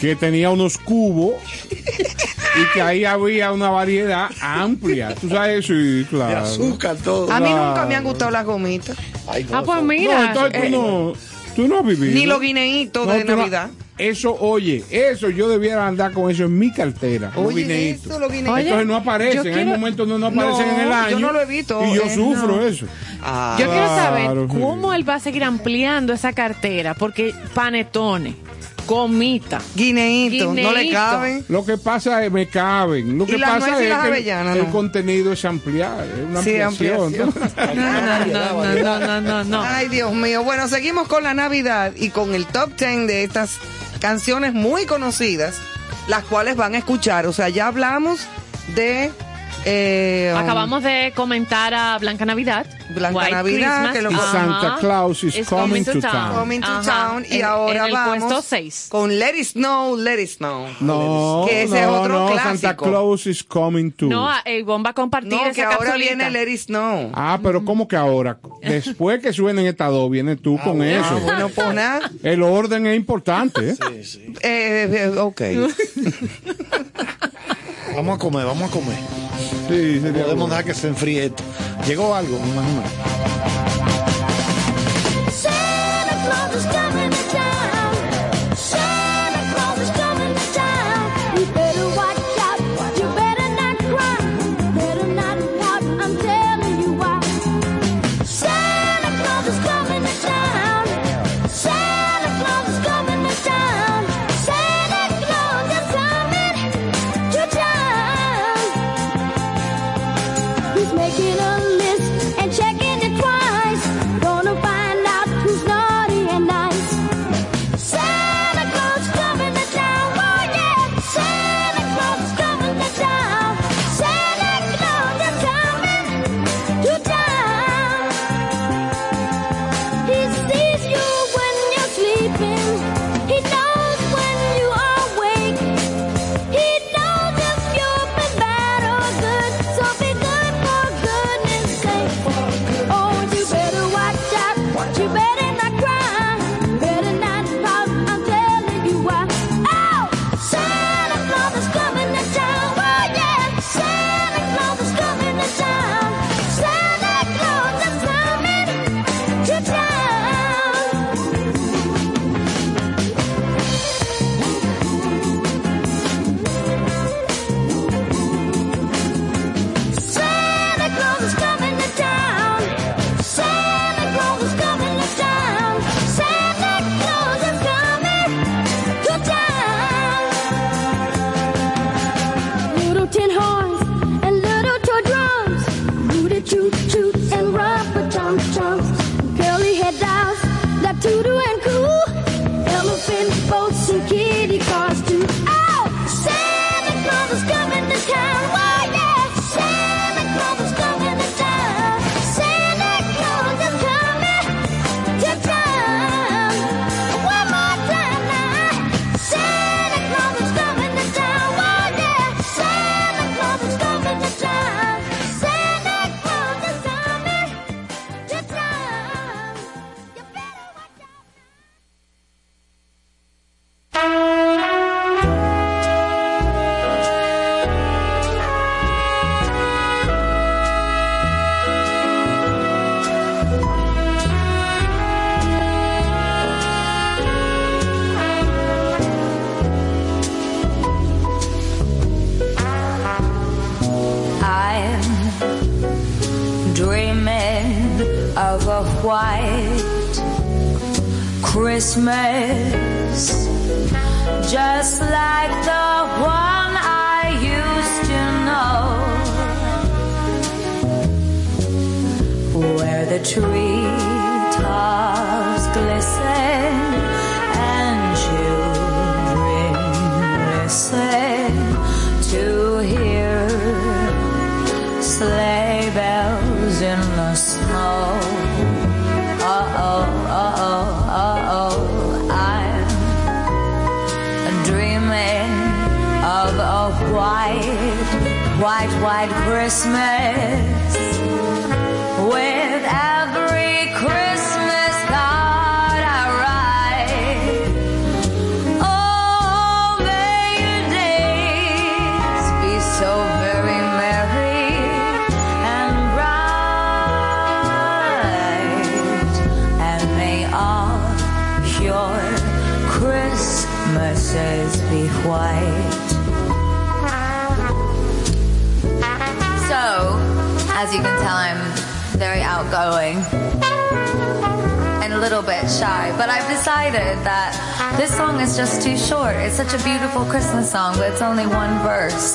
que tenía unos cubos y que ahí había una variedad amplia. Tú sabes, sí, de claro. azúcar todo. A mí Claro. nunca me han gustado las gomitas. Ay, no, ah, pues mira. no, entonces tú eh, no, tú no has vivido. Ni los guineitos No, de no- Navidad. Eso, oye, eso yo debiera andar con eso en mi cartera. los Oye, eso, los. Oye, Entonces no yo aparecen, hay quiero- momentos donde no aparecen No, en el yo año. no lo he visto, Y yo eh, sufro no. eso. Ah, Yo quiero saber Claro, sí. cómo él va a seguir ampliando esa cartera, porque panetones, gomita, guineitos, no le Guineíto. caben. Lo que pasa es, me caben. Lo ¿Y que pasa es las que el- avellanas, el, no? contenido es ampliar, es una Sí, ampliación. ampliación. No, no, no, no, no, no, no, no. Ay, Dios mío. Bueno, seguimos con la Navidad y con el top 10 de estas canciones muy conocidas, las cuales van a escuchar. O sea, ya hablamos de... eh, Acabamos de comentar a Blanca Navidad. Blanca White Navidad, Christmas. que lo- Y. Santa Claus is coming to town. Coming to Ajá. Town y En- ahora en el vamos 6. con Let It Snow, Let It Snow. No, Que ese es no, otro no, Santa. Claus is coming to. No, el bomba a compartir No, esa que ahora capsulita. viene Let It Snow. Ah, pero ¿cómo que ahora? Después que suenen estas dos, vienes tú con eso. Ah, bueno, pues nada. El orden es importante. ¿eh? Eh, eh, ok. Vamos a comer, vamos a comer. Sí, podemos dejar que se enfríe esto. Llegó algo, me imagino. Santa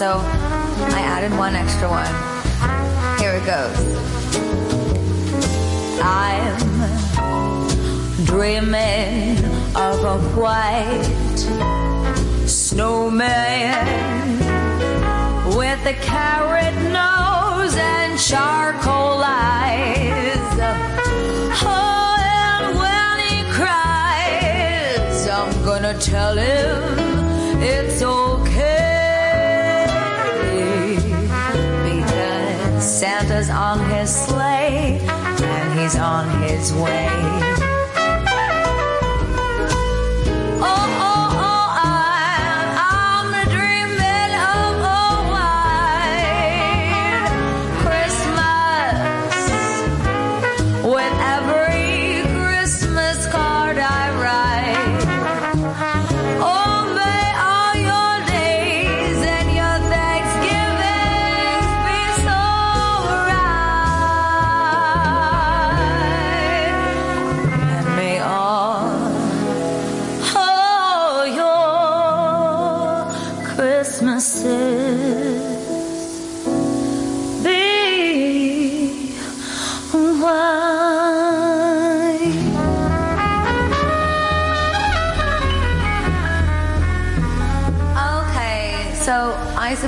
so I added one extra one. Here it goes. I'm dreaming of a white snowman with a carrot nose and charcoal eyes. Oh, and when he cries, I'm gonna tell him it's okay. On his sleigh and he's on his way.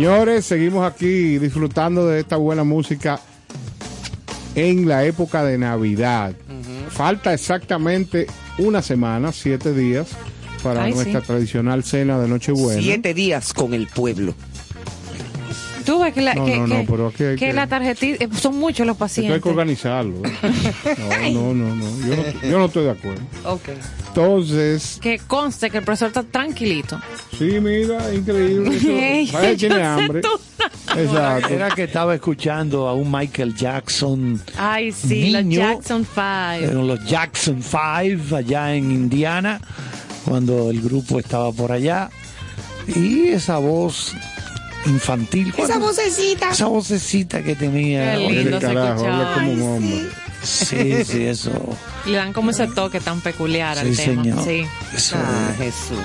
Señores, seguimos aquí disfrutando de esta buena música en la época de Navidad. Falta exactamente una semana, siete días, para Ay, nuestra sí. tradicional cena de Nochebuena. Siete días con el pueblo. Tú ves que la, No, que, no, no, que- pero aquí hay que que- la tarjetita, eh, son muchos los Esto hay pacientes. que organizarlo. ¿eh? No, no, no, no. Yo, no. yo no estoy de acuerdo. Ok. Entonces, Que conste que el profesor está tranquilito. sí, mira, increíble. Eso, yo tiene hambre. Exacto. Era que estaba escuchando a un Michael Jackson, Ay, sí, los Niño. Jackson Five. eran los Jackson Five allá en Indiana, cuando el grupo estaba por allá. Y esa voz infantil. Esa cuando- vocecita. Esa vocecita que tenía. Qué lindo carajo, habla como un hombre. Sí, sí, eso. Le dan como ese toque tan peculiar al tema. señor. Sí. Eso. Ah, Jesús.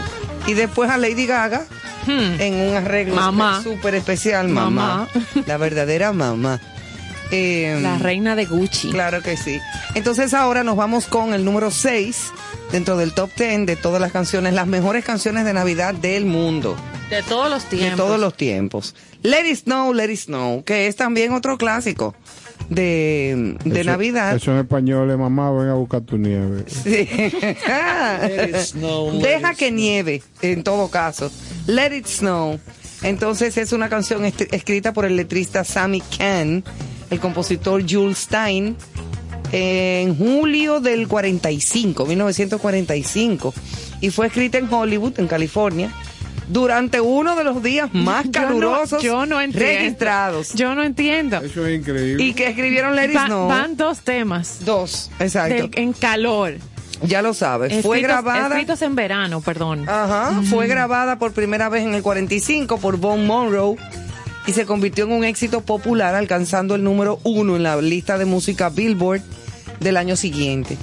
Y después a Lady Gaga Hmm. en un arreglo Mamá. súper especial, mamá. Mamá. La verdadera mamá. Eh, La reina de Gucci. Claro que sí. Entonces ahora nos vamos con el número 6 dentro del top 10 de todas las canciones, las mejores canciones de Navidad del mundo, De todos los de tiempos. todos los tiempos. Let It Snow, Let It Snow, que es también otro clásico de, de Eso- Navidad. Eso en español es mamá, ven a buscar tu nieve. Sí. Let it snow, let Deja it que nieve, en todo caso. Let it snow. Entonces es una canción escrita por el letrista Sammy Kahn, el compositor Jules Stein, en julio del 45, 1945. Y fue escrita en Hollywood, en California, durante uno de los días más Yo no- calurosos yo no registrados. Yo no entiendo. Eso es increíble. Y que escribieron Va- Snow. van dos temas Dos, exacto. en calor. Ya lo sabes. Fue grabada. Escritos en verano, perdón. Ajá, fue grabada por primera vez en el 45 por Von Monroe y se convirtió en un éxito popular alcanzando el número uno en la lista de música Billboard del año siguiente.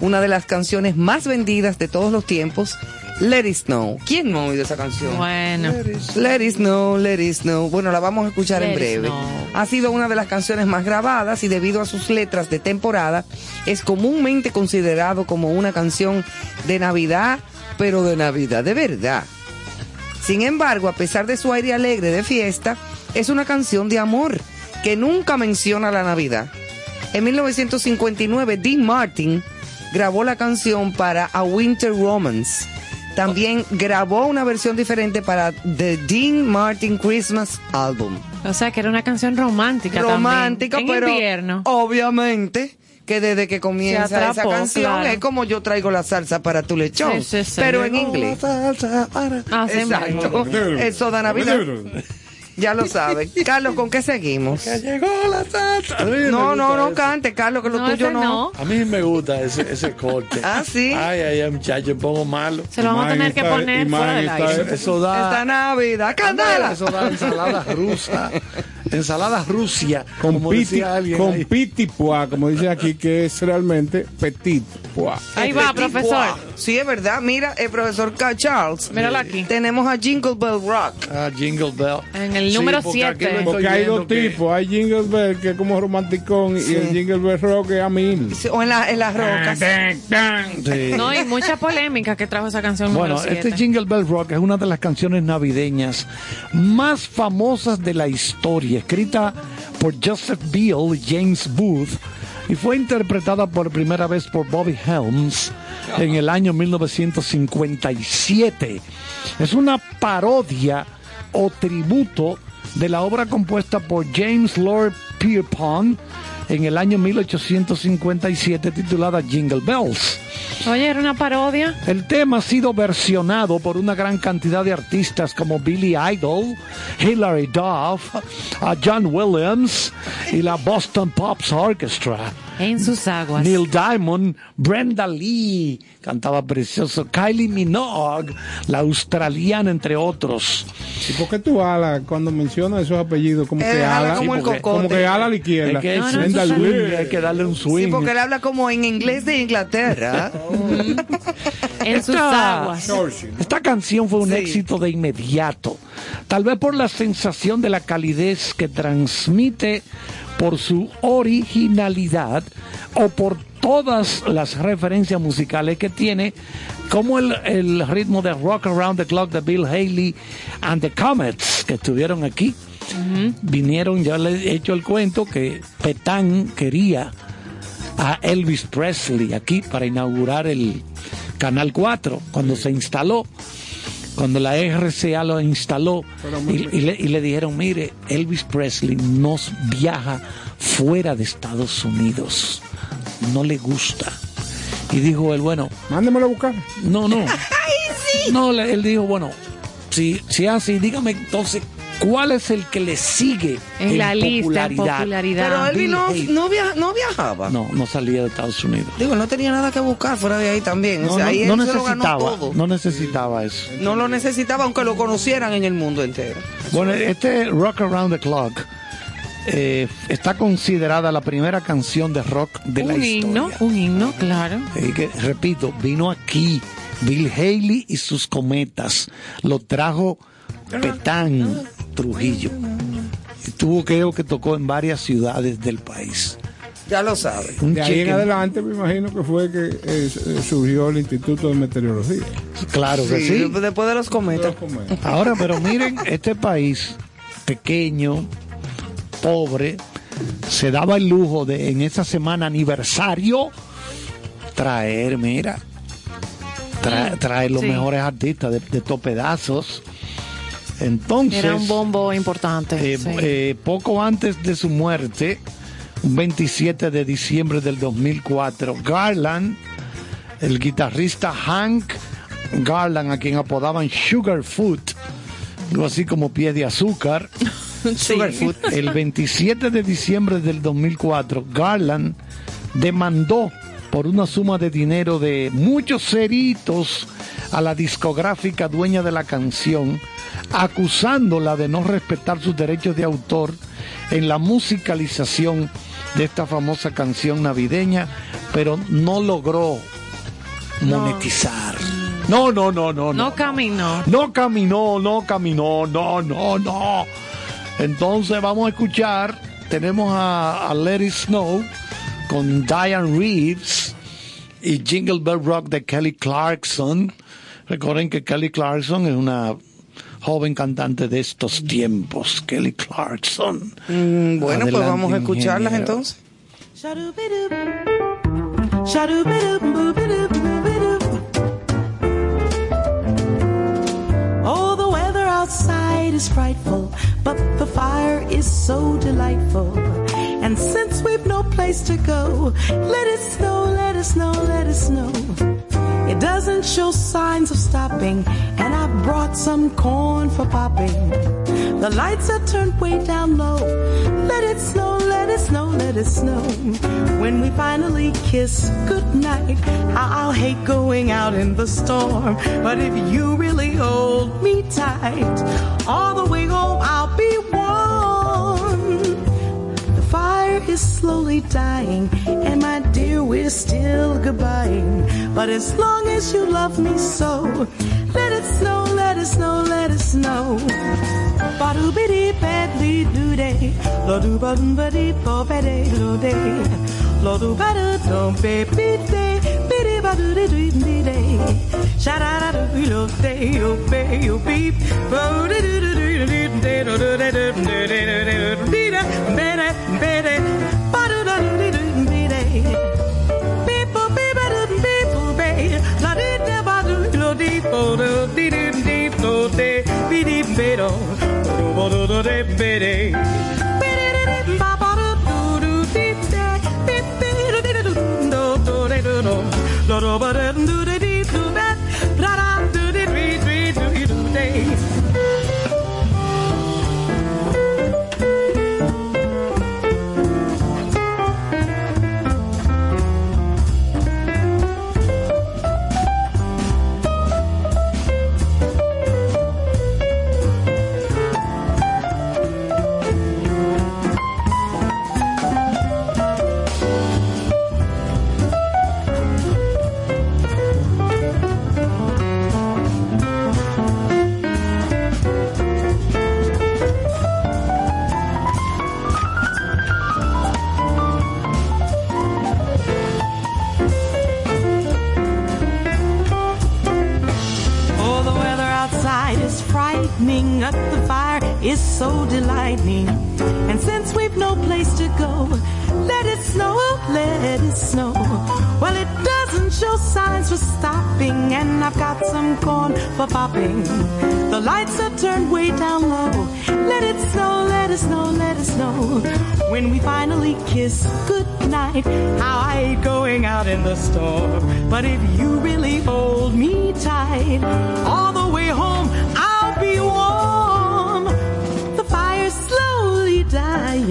Una de las canciones más vendidas de todos los tiempos, Let It Snow. ¿Quién no ha oído esa canción? Bueno. Let It Snow, Let It Snow. Bueno, la vamos a escuchar en Let breve. Ha sido una de las canciones más grabadas y debido a sus letras de temporada es comúnmente considerado como una canción de Navidad, pero de Navidad de verdad. Sin embargo, a pesar de su aire alegre de fiesta, es una canción de amor que nunca menciona la Navidad. En 1959, Dean Martin grabó la canción para A Winter Romance. También grabó una versión diferente para The Dean Martin Christmas Album. O sea, que era una canción romántica Romántica, también. En pero invierno. obviamente que desde que comienza atrapó, esa canción claro. es como yo traigo la salsa para tu lechón, Sí, sí, sí. pero en inglés. Así Exacto. Eso da Navidad. Ya lo saben. Carlos, ¿con qué seguimos? llegó la No, no, no eso. cante, Carlos, que lo No, tuyo no. no. A mí me gusta ese, ese corte. Ah, sí. Ay, ay, ay, muchacho, pongo malo. Se lo vamos a tener que poner fuera del aire. Eso da. Esta Navidad, candela. Eso da ensalada rusa. Ensalada Rusia. Con como piti, decía alguien con ahí. piti pois, como dice aquí, que es realmente petit pois. Ahí va, profesor. Sí, es verdad. Mira, el profesor K. Charles. Míralo aquí. Tenemos a Jingle Bell Rock. Ah, Jingle Bell. En el número porque aquí siete. lo estoy Porque hay viendo dos que- tipos, hay Jingle Bell que es como romanticón y el Jingle Bell Rock es a mil. Sí, O en, la- en las rocas. Sí. No, y mucha polémica que trajo esa canción Bueno, número este. Jingle Bell Rock es una de las canciones navideñas más famosas de la historia, escrita por Joseph Beale y James Booth y fue interpretada por primera vez por Bobby Helms en el año 1957. Es una parodia o tributo de la obra compuesta por James Lord Pierpont en el año 1857 titulada Jingle Bells. Oye, era una parodia. El tema ha sido versionado por una gran cantidad de artistas como Billy Idol, Hilary Duff, a John Williams y la Boston Pops Orchestra. En sus aguas. Neil Diamond, Brenda Lee, cantaba precioso, Kylie Minogue, la australiana, entre otros. ¿Y por qué tú ala cuando mencionas esos apellidos? Como Él que ala ala, como el porque- cocote. como que ala a la izquierda. Es que es No, no, swing, Lee. hay que darle un swing. Sí, porque él habla como en inglés de Inglaterra. En sus Esta- aguas. Esta canción fue un Sí. éxito de inmediato, tal vez por la sensación de la calidez que transmite, por su originalidad o por todas las referencias musicales que tiene, como el, el ritmo de Rock Around the Clock de Bill Haley and the Comets que estuvieron aquí. Vinieron, ya les he hecho el cuento que Petán quería a Elvis Presley aquí para inaugurar el Canal 4 cuando se instaló. Cuando la RCA lo instaló y, y le, y le dijeron, mire, Elvis Presley nos viaja fuera de Estados Unidos, no le gusta. Y dijo él, bueno, Mándemelo a buscar. no, no. No, le- él dijo, bueno, si, si así, dígame entonces, ¿cuál es el que le sigue En la lista, en popularidad? popularidad. Pero Elvis no, Haley. no, via- no viajaba. No, no salía de Estados Unidos. Digo, no tenía nada que buscar fuera de ahí también. No, o sea, no- ahí no él se lo ganó necesitaba, todo. no necesitaba eso. No lo necesitaba, aunque lo conocieran en el mundo entero. Bueno, este Rock Around the Clock eh, está considerada la primera canción de rock de la un historia. himno, un himno, claro. Eh, que, repito, vino aquí Bill Haley y sus cometas. Lo trajo Petán Trujillo. Y tuvo creo que tocó en varias ciudades del país. Ya lo sabe. Un De ahí en adelante me imagino que fue que eh, eh, surgió el Instituto de Meteorología. Claro que Sí, sí. Después de los cometas. Ahora, pero miren, este país pequeño, pobre, se daba el lujo de en esa semana aniversario traer, mira, traer, traer los Sí. mejores artistas de, de topedazos. Entonces, Era un bombo importante. eh, sí. eh, poco antes de su muerte, un 27 de diciembre del 2004, Garland, el guitarrista Hank Garland, a quien apodaban Sugarfoot, algo así como pie de azúcar, Sugarfoot. el 27 de diciembre del 2004, Garland demandó por una suma de dinero de muchos ceritos a la discográfica dueña de la canción, acusándola de no respetar sus derechos de autor en la musicalización de esta famosa canción navideña, pero no logró monetizar. No, no, no, no, no. no caminó. No caminó, no caminó, no, no, no. Entonces vamos a escuchar, tenemos a, a Let It Snow con Diane Reeves y Jingle Bell Rock de Kelly Clarkson. Recuerden que Kelly Clarkson es una joven cantante de estos tiempos, Kelly Clarkson. Mm, bueno, pues Adelante, vamos a escucharlas ingeniero. entonces. Oh, the weather outside is frightful, but the fire is so delightful. And since we've no place to go, let it snow, let it snow, let it snow. It doesn't show signs of stopping, and I brought some corn for popping. The lights are turned way down low. Let it snow, let it snow, let it snow. When we finally kiss goodnight, I'll hate going out in the storm. But if you really hold me tight, all the way home I'll be is slowly dying, and my dear, we're still goodbying. But as long as you love me so, let it snow, let it snow, let it snow. Badly do day, lo do bum buddy bo lo day, lo do bada dum baby day, biddy ba do do do day, sha da da do lo day, oh bay, oh beep, bo do do do do is so delighting. And since we've no place to go, let it snow, let it snow. Well, it doesn't show signs for stopping, and I've got some corn for popping. The lights are turned way down low. Let it snow, let it snow, let it snow. When we finally kiss goodnight, how I hate going out in the storm. But if you really hold me tight,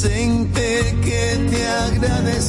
Presente que te agrade,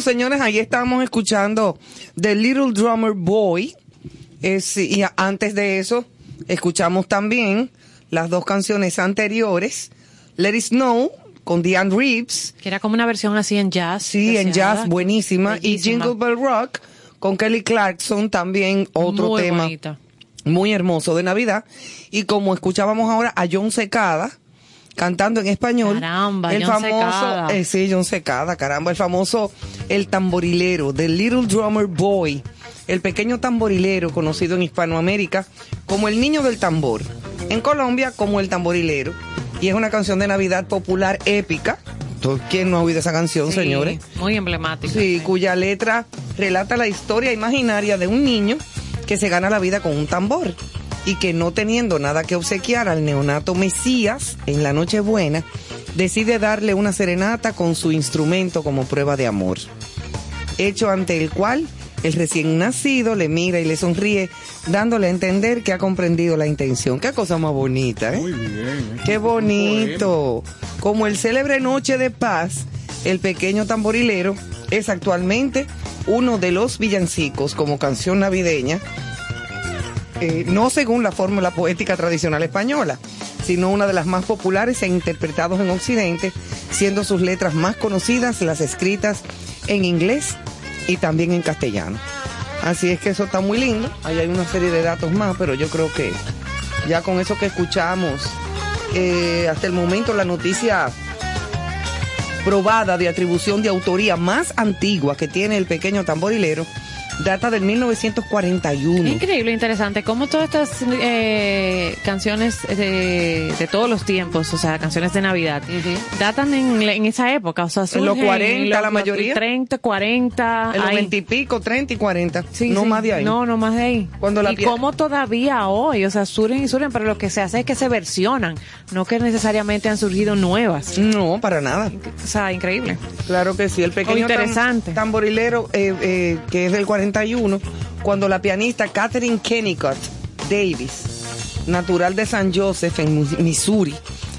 Bueno, señores, ahí estamos escuchando The Little Drummer Boy. Es- y antes de eso, escuchamos también las dos canciones anteriores. Let It Snow con Diane Reeves. Que era como una versión así en jazz. Sí, en jazz, buenísima. Y. Jingle Bell Rock con Kelly Clarkson, también otro Muy tema bonita. muy hermoso de Navidad. Y como escuchábamos ahora a John Secada cantando en español. Caramba, el John famoso, eh, sí, John Secada, caramba, el famoso El Tamborilero, The Little Drummer Boy, el pequeño tamborilero conocido en Hispanoamérica como el niño del tambor, en Colombia como el tamborilero. Y es una canción de Navidad popular épica. ¿Tú- ¿Quién no ha oído esa canción, Sí, señores? Muy emblemática. Sí, cuya letra relata la historia imaginaria de un niño que se gana la vida con un tambor y que no teniendo nada que obsequiar al neonato Mesías en la Nochebuena, decide darle una serenata con su instrumento como prueba de amor. Hecho ante el cual el recién nacido le mira y le sonríe, dándole a entender que ha comprendido la intención. Qué cosa más bonita, ¿eh? Muy bien. ¿eh? Qué bonito. Como el célebre Noche de Paz, el pequeño tamborilero es actualmente uno de los villancicos como canción navideña, eh, no según la fórmula poética tradicional española, sino una de las más populares e interpretados en Occidente, siendo sus letras más conocidas las escritas en inglés y también en castellano. Así es que eso está muy lindo. Ahí hay una serie de datos más, pero yo creo que ya con eso que escuchamos, eh, hasta el momento la noticia probada de atribución de autoría más antigua que tiene el pequeño tamborilero data del 1941. Increíble, interesante. Cómo todas estas eh, canciones de, de todos los tiempos, o sea, canciones de Navidad, datan en, en esa época. O sea, En los surgen 40, los- la mayoría. 30, 40. En los ahí. 20 y pico, 30 y 40. Sí, no sí. más de ahí. No, no más de ahí. Cuando la y cómo todavía hoy, o sea, surgen y surgen, pero lo que se hace es que se versionan, no que necesariamente han surgido nuevas. No, para nada. O sea, increíble. Claro que sí, el pequeño interesante. tamborilero eh, eh, que es del 41, cuando la pianista Catherine Kennicott Davis, natural de San Joseph en Missouri,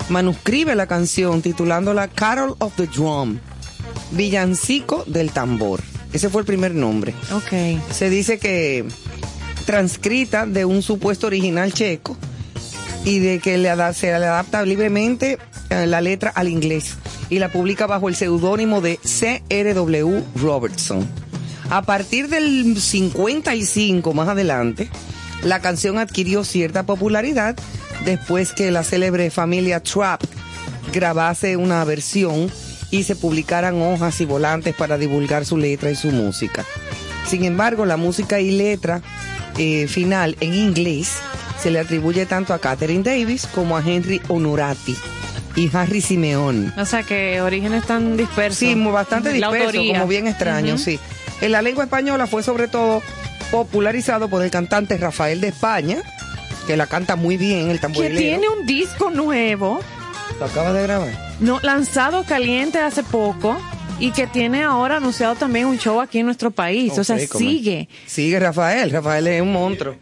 manuscribe la canción titulándola Carol of the Drum, villancico del tambor. Ese fue el primer nombre. Ok. Se dice que transcrita de un supuesto original checo y de que le se le adapta libremente eh, la letra al inglés y la publica bajo el seudónimo de C.R.W. Robertson. A partir del 55 más adelante, la canción adquirió cierta popularidad después que la célebre familia Trapp grabase una versión y se publicaran hojas y volantes para divulgar su letra y su música. Sin embargo, la música y letra eh, final en inglés se le atribuye tanto a Catherine Davis como a Henry Honorati y Harry Simeón. O sea, que orígenes tan dispersos. Sí, bastante La disperso, autoría. como bien extraño, Ujú. sí. En la lengua española fue sobre todo popularizado por el cantante Rafael de España, que la canta muy bien, el Que tamborilero. tiene un disco nuevo, Lo acaba de grabar. no, lanzado caliente hace poco. Y que tiene ahora anunciado también un show aquí en nuestro país. o sea, sigue. Sigue Rafael, Rafael es un monstruo.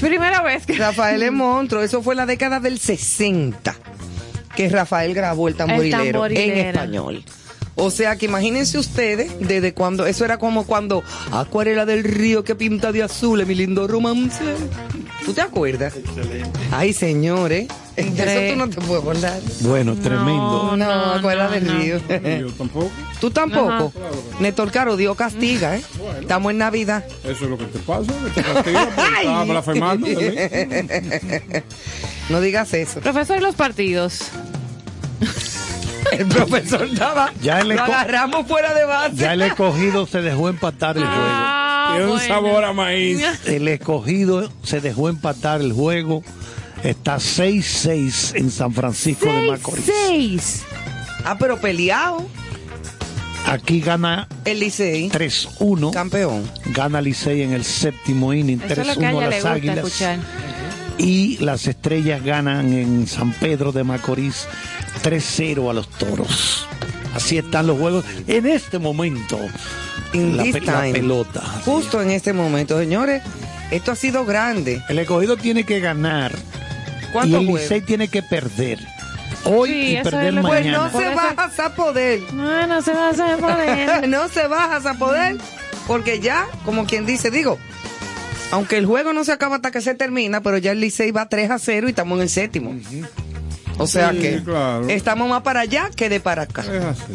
Primera vez que. Rafael es monstruo, eso fue en la década del 60 que Rafael grabó el tamborilero, en tamborilero. español. O sea que imagínense ustedes desde cuando, eso era como cuando Acuarela del río que pinta de azul, mi lindo romance. ¿Tú te acuerdas? Ay, señores, eso tú no te puedes acordar. Bueno, tremendo. No, Acuarela del no. río. Yo tampoco. ¿Tú tampoco? Ajá. Néstor Caro, Dios castiga, ¿eh? Estamos en Navidad. Eso es lo que te pasa, que te castiga por blasfemando mí. No digas eso. Profesor, los partidos. El profesor estaba. Ya le lo agarramos fuera de base. Ya el escogido se dejó empatar el juego. Ah, Tiene un bueno. sabor a maíz. El escogido se dejó empatar el juego. Está 6-6 en San Francisco de Seis, Macorís. seis. Ah, pero peleado. Aquí gana El Licey. 3-1. Campeón. Gana Licey en el séptimo inning. Eso es lo que a 3-1 ella le las Águilas. escuchar. Y las estrellas ganan en San Pedro de Macorís 3-0 a los toros. Así están los juegos en este momento. In La, la pelota. Justo en este momento, señores. Esto ha sido grande. El escogido tiene que ganar y ¿Cuántos el? Licey tiene que perder. Hoy Sí, y perder que- Pues mañana. no se bajas a poder. No, no se va a poder. no se bajas a poder. Porque ya, como quien dice, digo, aunque el juego no se acaba hasta que se termina, pero ya el Licey va 3 a 0 y estamos en el séptimo. O sea Sí, que claro. estamos más para allá que de para acá. Es así.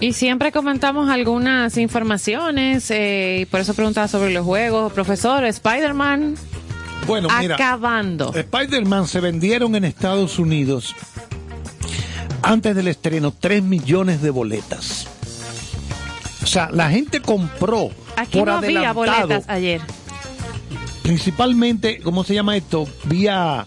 Y siempre comentamos algunas informaciones, eh, y por eso preguntaba sobre los juegos. Profesor, Spider-Man Bueno, mira, acabando. Spider-Man se vendieron en Estados Unidos antes del estreno 3 millones de boletas. O sea, la gente compró Aquí por no había adelantado, boletas ayer. principalmente, ¿cómo se llama esto? Vía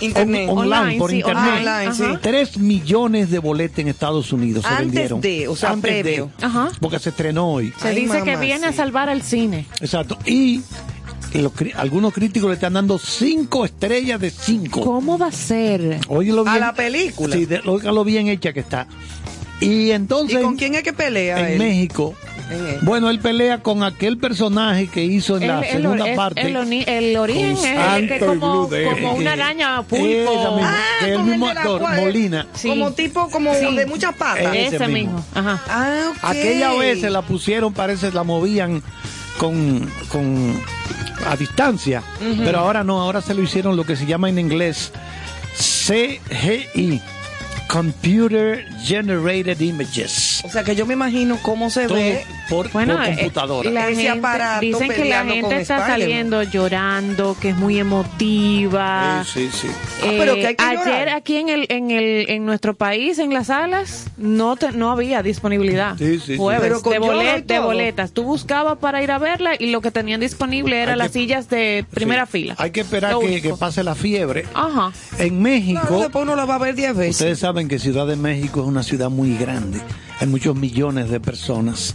Internet. on- online, Online, por sí, internet. online, sí. 3 millones de boletas en Estados Unidos se vendieron. de, o sea, Antes de, previo. Ajá. porque se estrenó hoy. Se Ay, dice que viene a salvar al cine. Exacto. Y los algunos críticos le están dando 5 estrellas de 5. ¿Cómo va a ser? Óyelo A bien. la película. Sí, de- óigalo bien hecha que está. Y entonces ¿Y con quién es que pelea en él? México, Bueno, él pelea con aquel personaje que hizo en la El- segunda el- parte. El, origen es que como, como una araña pulpo. misma. Ah, que el mismo actor, cual- Molina. Sí. Como tipo, como Sí. de muchas patas. Ese, ese mismo. mismo. Ajá. Ah, ok. Aquella vez se la pusieron, parece, la movían con, con a distancia, pero ahora no, ahora se lo hicieron lo que se llama en inglés CGI, Computer Generated Images. O sea que yo me imagino cómo se Todo ve. por, Bueno, por eh, computadora. la Ese gente- aparato dicen que la gente está Spider-Man. saliendo llorando, que es muy emotiva. Sí, sí, sí. Ah, pero que hay que ayer llorar. aquí en el en el en nuestro país en las salas no te- no había disponibilidad. Sí, sí, sí. Jueves, Pero con de, bolet- de boletas. Tú buscabas para ir a verla y lo que tenían disponible era Hay las que- sillas de primera Sí. fila. Hay que esperar que, pase la fiebre. Ajá. En México, Claro, después uno la va a ver 10 veces. ustedes saben que Ciudad de México es una ciudad muy grande. Hay muchos millones de personas.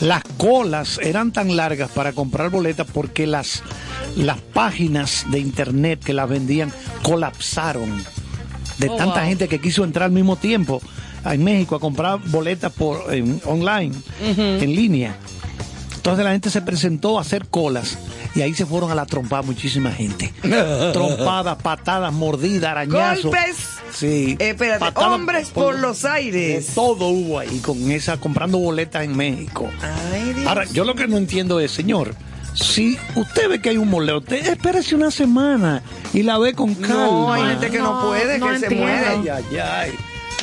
Las colas eran tan largas para comprar boletas porque las, las páginas de internet que las vendían colapsaron de Oh, tanta wow. gente que quiso entrar al mismo tiempo a México a comprar boletas por en- online, en línea. Entonces la gente se presentó a hacer colas y ahí se fueron a la trompada muchísima gente. Trompadas, patadas, mordidas, arañazos. Golpes. Sí. Eh, espérate, Patadas hombres por los aires. de todo hubo ahí con esa comprando boletas en México. Ay, Dios. Ahora, yo lo que no entiendo es, señor, si usted ve que hay un moleo, usted espérese una semana y la ve con calma. No, hay gente que no, No, puede, no que se entiendo. muere. Ay, ay, ay.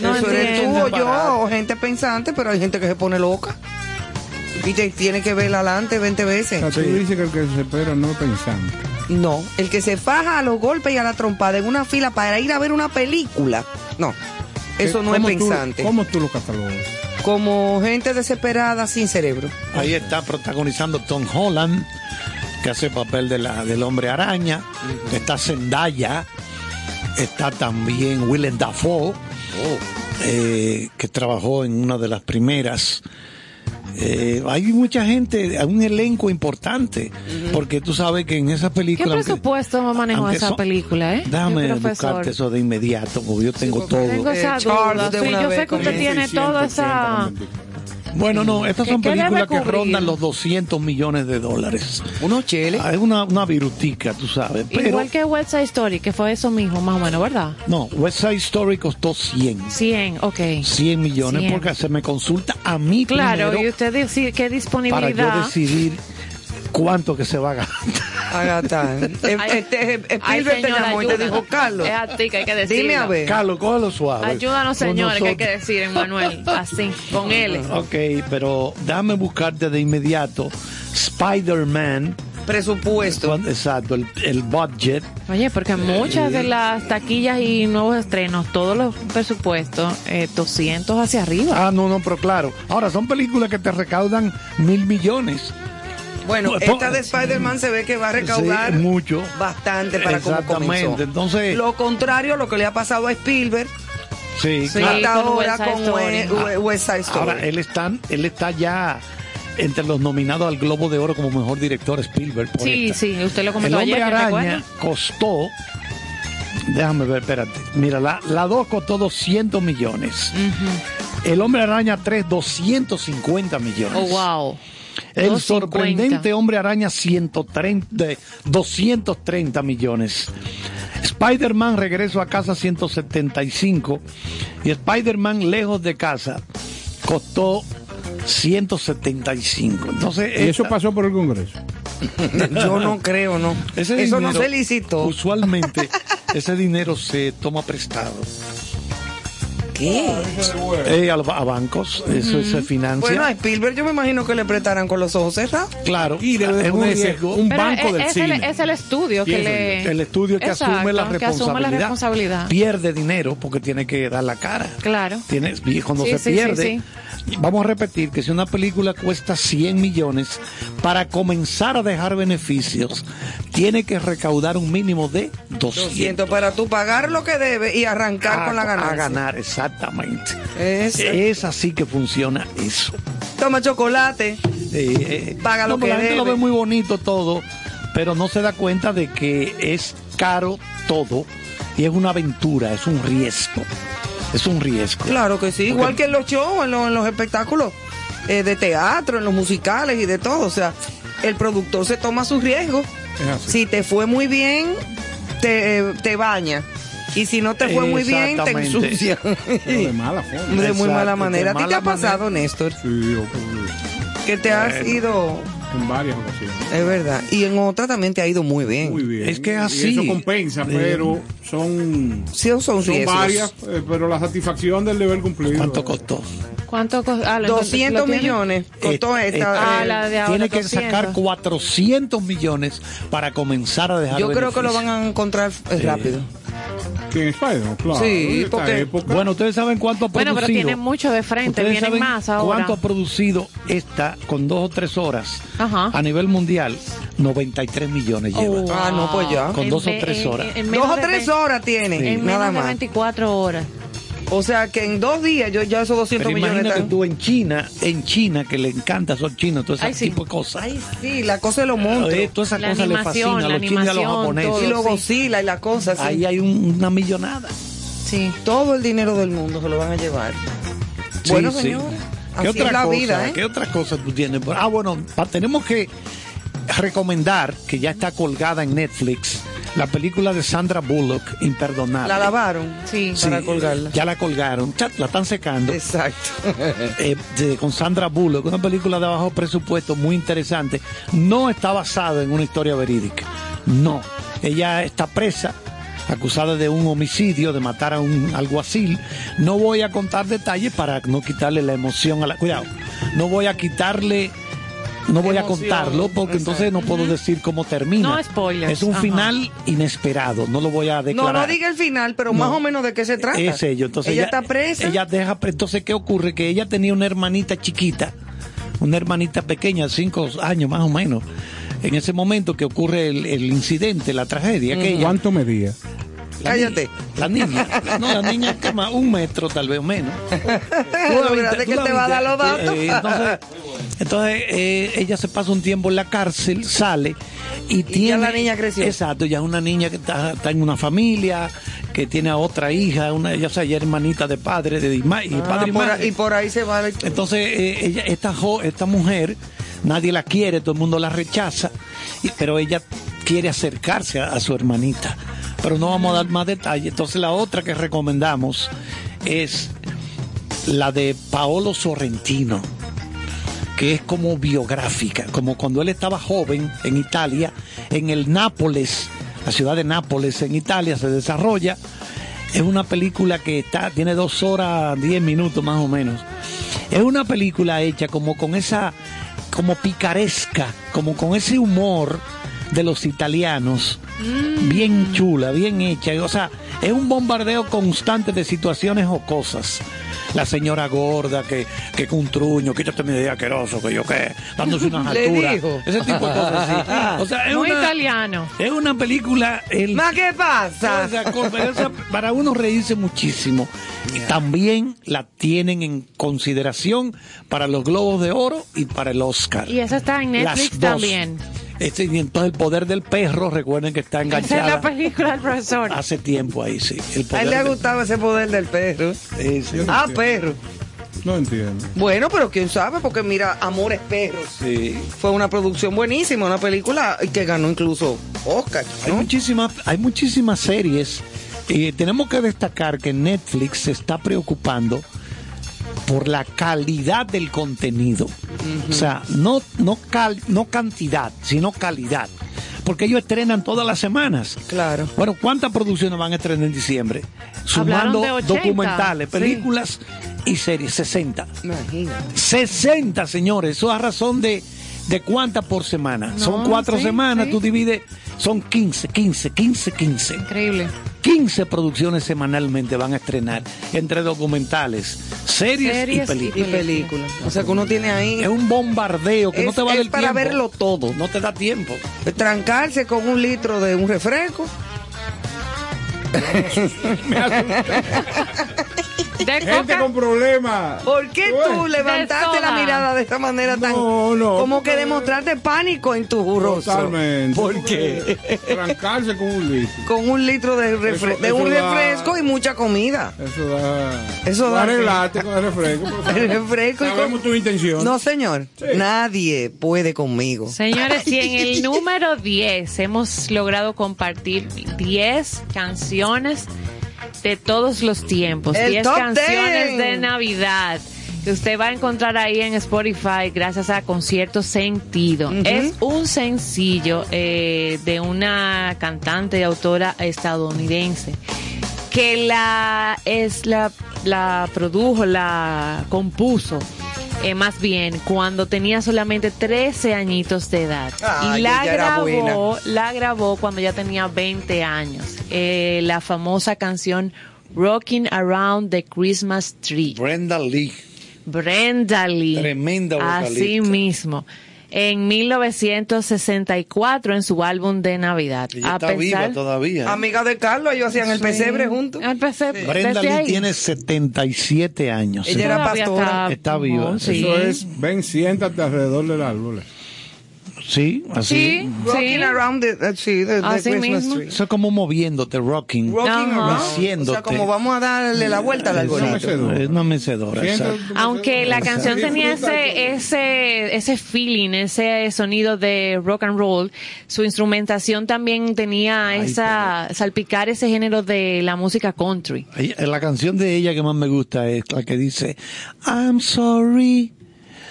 No Eso eres tú entiendo. o yo, o gente pensante, pero hay gente que se pone loca. Y te tiene que ver adelante 20 O veces. sea, tú dices que el que se espera no es pensante. No, el que se faja a los golpes y a la trompada en una fila para ir a ver una película. No, eso no es ¿Cómo tú- pensante. ¿Cómo tú lo catalogas? Como gente desesperada sin cerebro. Ahí está protagonizando Tom Holland, que hace papel de la, del hombre araña. Está Zendaya. Está también Willem Dafoe, eh, que trabajó en una de las primeras. Eh, hay mucha gente, hay un elenco importante, porque tú sabes que en esa ¿Qué película... aunque- presupuesto manejó aunque esa son- película, eh? Déjame buscarte eso de inmediato, porque yo tengo porque todo. Tengo esa Eh, Charles duda. Sí, yo sé que usted tiene toda esa... Bueno, no, estas ¿Qué- son películas que rondan los 200 millones de dólares. Unos cheles. Ah, Es una, una virutica, tú sabes. Pero, Igual que West Side Story, que fue eso mismo, más o menos, ¿verdad? no, West Side Story costó 100. 100, ok. 100 millones 100. porque se me consulta a mí Claro, primero y usted dice qué para disponibilidad. yo decidir cuánto que se va a gastar. Agata. Eh, Ay, este, eh, Ay, Spielberg te señora, llamó y te dijo, Carlos, Es a ti que hay que decirlo. dime a ver. Carlos, cógelo suave. Ayúdanos, señores, que hay que decir, Emanuel. Así, con él. Ok, pero déjame buscarte de inmediato Spider-Man. Presupuesto. Exacto, el, el budget. Oye, porque muchas de las taquillas y nuevos estrenos, todos los presupuestos, eh, 200 hacia arriba. Ah, no, no, pero claro. Ahora, son películas que te recaudan mil millones. Bueno, Po- esta de Spider-Man se ve que va a recaudar Sí, mucho. bastante para Exactamente, comenzó. entonces- Lo contrario a lo que le ha pasado a Spielberg Sí, Sí, claro. hasta con ahora West Side con Story. West Side Story. Ahora, él está, él está ya entre los nominados al Globo de Oro como mejor director Spielberg. por Sí, esta. sí, usted lo El comentó Hombre ayer, ¿me Araña costó, déjame ver, espérate. Mira, la, la 2 costó 200 millones. El Hombre Araña 3, 250 millones. Oh, wow. El 250. sorprendente Hombre Araña 130, de 230 millones. Spider-Man Regreso a casa 175 y Spider-Man Lejos de casa costó 175. Entonces, Y eso esta- pasó por el Congreso. Yo no creo, no. ese Eso no dinero, se licitó. Usualmente ese dinero se toma prestado ¿Qué? Eh, a, a bancos, eso se financia. Bueno, a Spielberg yo me imagino que le prestarán con los ojos cerrados. claro, Y debe de es un riesgo. un banco es, del es el, cine. es el estudio que le... el estudio que asume la Exacto, que responsabilidad. asume la responsabilidad. Pierde dinero porque tiene que dar la cara. Claro. Tiene, y cuando Sí, se sí, sí, pierde, vamos a repetir que si una película cuesta 100 millones, para comenzar a dejar beneficios, tiene que recaudar un mínimo de 200. 200 para tú pagar lo que debes y arrancar A- con la A ganancia. ganar, exactamente. Es- Es así que funciona eso. Toma chocolate. Eh, Paga lo no, pero que la gente lo debe. ve muy bonito todo, pero no se da cuenta de que es caro todo y es una aventura, es un riesgo. Es un riesgo. Claro que sí, igual que en los shows, en, los- en los espectáculos eh, de teatro, en los musicales y de todo. O sea, el productor se toma sus riesgos. Si te fue muy bien, te, eh, te baña. Y si no te fue muy bien, te ensucia. Pero de mala forma. De muy mala manera. ¿A ti te ha pasado, manera. Néstor? Sí, ocurre. Que te has Bueno. ido en varias ocasiones. Es verdad. Y en otra también te ha ido muy bien. Muy bien. Es que Y así- eso compensa, pero son, Sí, son son riesgos. varias, eh, pero la satisfacción del deber cumplido. ¿Cuánto costó? ¿Cuánto costó? Ah, lo- 200 lo tiene. millones costó Eh, esta. eh, Ah, eh, la de ahora, Tiene que 200. sacar 400 millones para comenzar a dejar yo creo que lo van a encontrar eh, rápido. Que en Spider-Man, claro. Sí, porque- época, Bueno, ustedes saben cuánto ha Bueno, producido. pero tiene mucho de frente, ¿Ustedes vienen saben más ahora. ¿Cuánto ha producido esta con dos o tres horas Ajá. a nivel mundial? 93 millones lleva. Oh, Ah, no, pues ya. Con En dos o tres horas. en Dos o de tres horas tiene, En nada menos de más. 24 horas. O sea que en dos días yo ya esos 200 Pero millones imagínate están. tú en China, en China, que le encanta son chinos, todo ese Ay, sí. tipo de cosas. Ay, sí, la cosa de los monstruos. Eh, toda esa La cosa le fascina a los chinos y a los japoneses. todo. y los sí. Godzilla y la cosa. Ahí hay un- una millonada. Sí. Todo el dinero del mundo se lo van a llevar. Sí, bueno, sí. señores, ¿Qué así otra es la cosa? vida, ¿eh? ¿Qué otra cosa tú tienes? Ah, bueno, pa- tenemos que recomendar que ya está colgada en Netflix la película de Sandra Bullock, Imperdonable. La lavaron Sí. Sí, para colgarla. Ya la colgaron, la están secando. Exacto. eh, de- con Sandra Bullock, una película de bajo presupuesto muy interesante. No está basada en una historia verídica. No. Ella está presa, acusada de un homicidio, de matar a un alguacil. No voy a contar detalles para no quitarle la emoción a la. Cuidado. No voy a quitarle. No voy a contarlo porque entonces no puedo decir cómo termina. No spoilers, Es un ajá. final inesperado. No lo voy a No, declarar. no diga el final, pero más No. o menos de qué se trata. Es ello. Entonces ella, está presa. Ella deja, entonces, ¿qué ocurre? Que ella tenía una hermanita chiquita, una hermanita pequeña, cinco años más o menos. En ese momento que ocurre el, el incidente, la tragedia, aquella. ¿Cuánto medía? La Cállate. La niña. No, la niña más, un metro tal vez o menos. Que te va a dar los datos. Eh, entonces, entonces, eh, ella se pasa un tiempo en la cárcel, sale y, tiene. la niña creció. Exacto, ya es una niña que está, está en una familia, que tiene a otra hija, una, ella, o sea, ya es hermanita de padre, de, y Ah, padre y por madre. ahí- y por ahí se va. la- Entonces, eh, ella, esta, jo- esta mujer, nadie la quiere, todo el mundo la rechaza, y- pero ella quiere acercarse a, a su hermanita. Pero no vamos a dar más detalles. Entonces, la otra que recomendamos es la de Paolo Sorrentino, que es como biográfica, como cuando él estaba joven en Italia, en el Nápoles, la ciudad de Nápoles en Italia se desarrolla. Es una película que está, tiene dos horas, diez minutos más o menos. Es una película hecha como con esa, como picaresca, como con ese humor de los italianos, bien chula, bien hecha. O sea, es un bombardeo constante de situaciones o cosas. La señora gorda que, que con un truño, quítate mi idea asqueroso, que yo qué, dándose unas alturas. dijo. Ese tipo de cosas así. O sea, es Muy una, italiano. es una película. El, ¿Más qué pasa? o sea, con- pero esa- para uno reírse muchísimo. Y también la tienen en consideración para los Globos de Oro y para el Oscar. Y eso está en Netflix también. Este, y entonces el poder del perro, recuerden que está Esa es la enganchada película del profesor. hace tiempo ahí, sí. El A él le ha gustado ese poder del perro. Sí, sí. Ah, perro. No entiendo. Bueno, pero quién sabe, porque mira, Amores Perros Sí. fue una producción buenísima, una película que ganó incluso Oscar. Hay muchísimas, hay muchísimas series. Y tenemos que destacar que Netflix se está preocupando por la calidad del contenido. O sea, no, no, cal- no cantidad, sino calidad. Porque ellos estrenan todas las semanas. Claro. Bueno, ¿cuántas producciones van a estrenar en diciembre? Sumando de 80, documentales, sí. películas y series, 60. Imagínate. 60, señores. Eso a razón de, de cuántas por semana. No, son cuatro sí, semanas, sí. tú divides, son 15, 15, 15, 15. Increíble. 15 producciones semanalmente van a estrenar entre documentales, series, Series y películas. Y película. O sea que uno tiene ahí. Es un bombardeo que no te vale es el para tiempo. verlo todo. No te da tiempo. Trancarse con un litro de un refresco. De Gente coca. con problemas. ¿Por qué tú levantaste la mirada de esta manera tan. No, Como que demostrarte pánico en tu rostro? Totalmente. ¿Por qué? Trancarse con un litro. Con un litro de, refre- Eso- de un da- refresco y mucha comida. Eso da. Eso da- Arreglarte con el refresco. El refresco y Sabemos con- tu intención. No, señor. Nadie puede conmigo. Señores, y en el número 10 hemos logrado compartir 10 canciones de todos los tiempos, El 10 top canciones 10. de Navidad. que usted va a encontrar ahí en Spotify gracias a Concierto Sentido. Es un sencillo eh, de una cantante y autora estadounidense que la es la, la produjo, la compuso. Eh, más bien cuando tenía solamente 13 añitos de edad Ay, y la grabó la grabó cuando ya tenía 20 años Eh, la famosa canción Rocking Around the Christmas Tree Brenda Lee. Brenda Lee. Tremenda vocalista. Así mismo. En 1964 en su álbum de Navidad. Ella está viva todavía. ¿eh? Amiga de Carlos, ellos hacían el Sí. pesebre juntos. El pesebre. Brenda Lee ahí. tiene 77 años. Ella era Todavía pastora. Está viva. Oh, sí. Eso es, ven, siéntate alrededor del árbol. Sí, así. Sí, Rocking sí. around the, uh, sí, the- the Así Christmas mismo. tree. Eso es como moviéndote, rocking. Rocking Ajá. around. O sea, como vamos a darle la vuelta al Es una algoritmo. mecedora. Es una mecedora. Exacto. Aunque la canción tenía ese, ese, ese feeling, ese sonido de rock and roll, su instrumentación también tenía Ay, esa, salpicar ese género de la música country. La canción de ella que más me gusta es la que dice I'm sorry.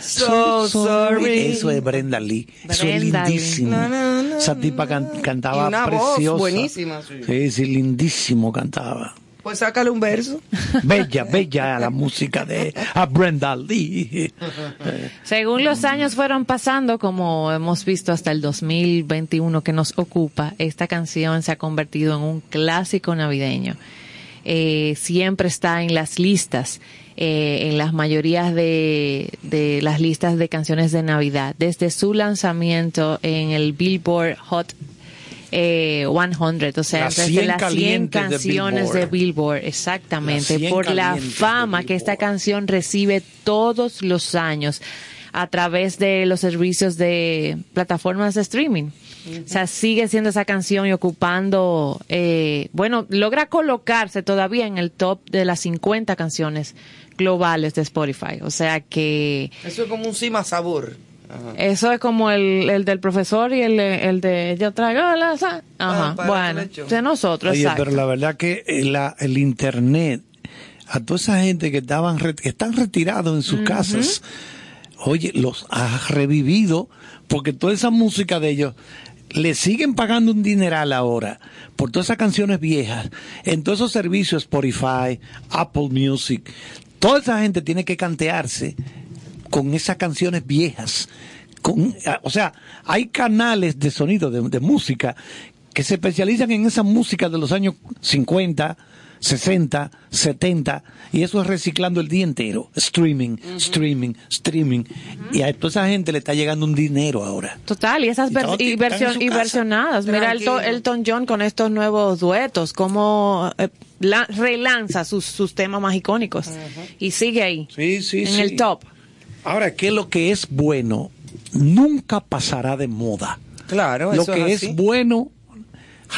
So sorry. Eso es Brenda Lee. Eso es lindísimo. Na, Esa tipa can- cantaba Y una voz preciosa. buenísima, sí. Sí, sí, lindísimo cantaba. Pues sácale un verso. Bella, bella la música de a Brenda Lee. Según los años fueron pasando, como hemos visto hasta el 2021 que nos ocupa, esta canción se ha convertido en un clásico navideño. Eh, siempre está en las listas, eh, en las mayorías de, de las listas de canciones de Navidad, desde su lanzamiento en el Billboard Hot eh, 100, o sea, Las desde 100 las 100 calientes de canciones de Billboard. Billboard, exactamente, Las 100 por la fama que esta Billboard. canción recibe todos los años a través de los servicios de plataformas de streaming. O sea, sigue siendo esa canción y ocupando, eh, bueno, logra colocarse todavía en el top de las 50 canciones globales de Spotify. O sea que Eso es como un cima sabor. Ajá. eso es como el, el del profesor y el, el de yo traigo la sa-". Ajá, Ah, para bueno, de nosotros, Oye, exacto. pero la verdad que el, la- el internet, a toda esa gente que estaban re- que están retirados en sus casas, oye, los ha revivido, porque toda esa música de ellos le siguen pagando un dineral ahora por todas esas canciones viejas, en todos esos servicios Spotify, Apple Music, toda esa gente tiene que cantearse con esas canciones viejas. Con, o sea, hay canales de sonido, de, de música, que se especializan en esa música de los años 50, 60, 70, y eso es reciclando el día entero. Streaming, streaming, streaming. Y a toda esa gente le está llegando un dinero ahora. Total, y esas Y y, versionadas. Mira el to- Tranquilo. Elton John con estos nuevos duetos, cómo eh, la- relanza sus, sus temas más icónicos. Y sigue ahí, Sí, sí, en sí. el top. Ahora, que lo que es bueno nunca pasará de moda. Claro, lo eso que es es, bueno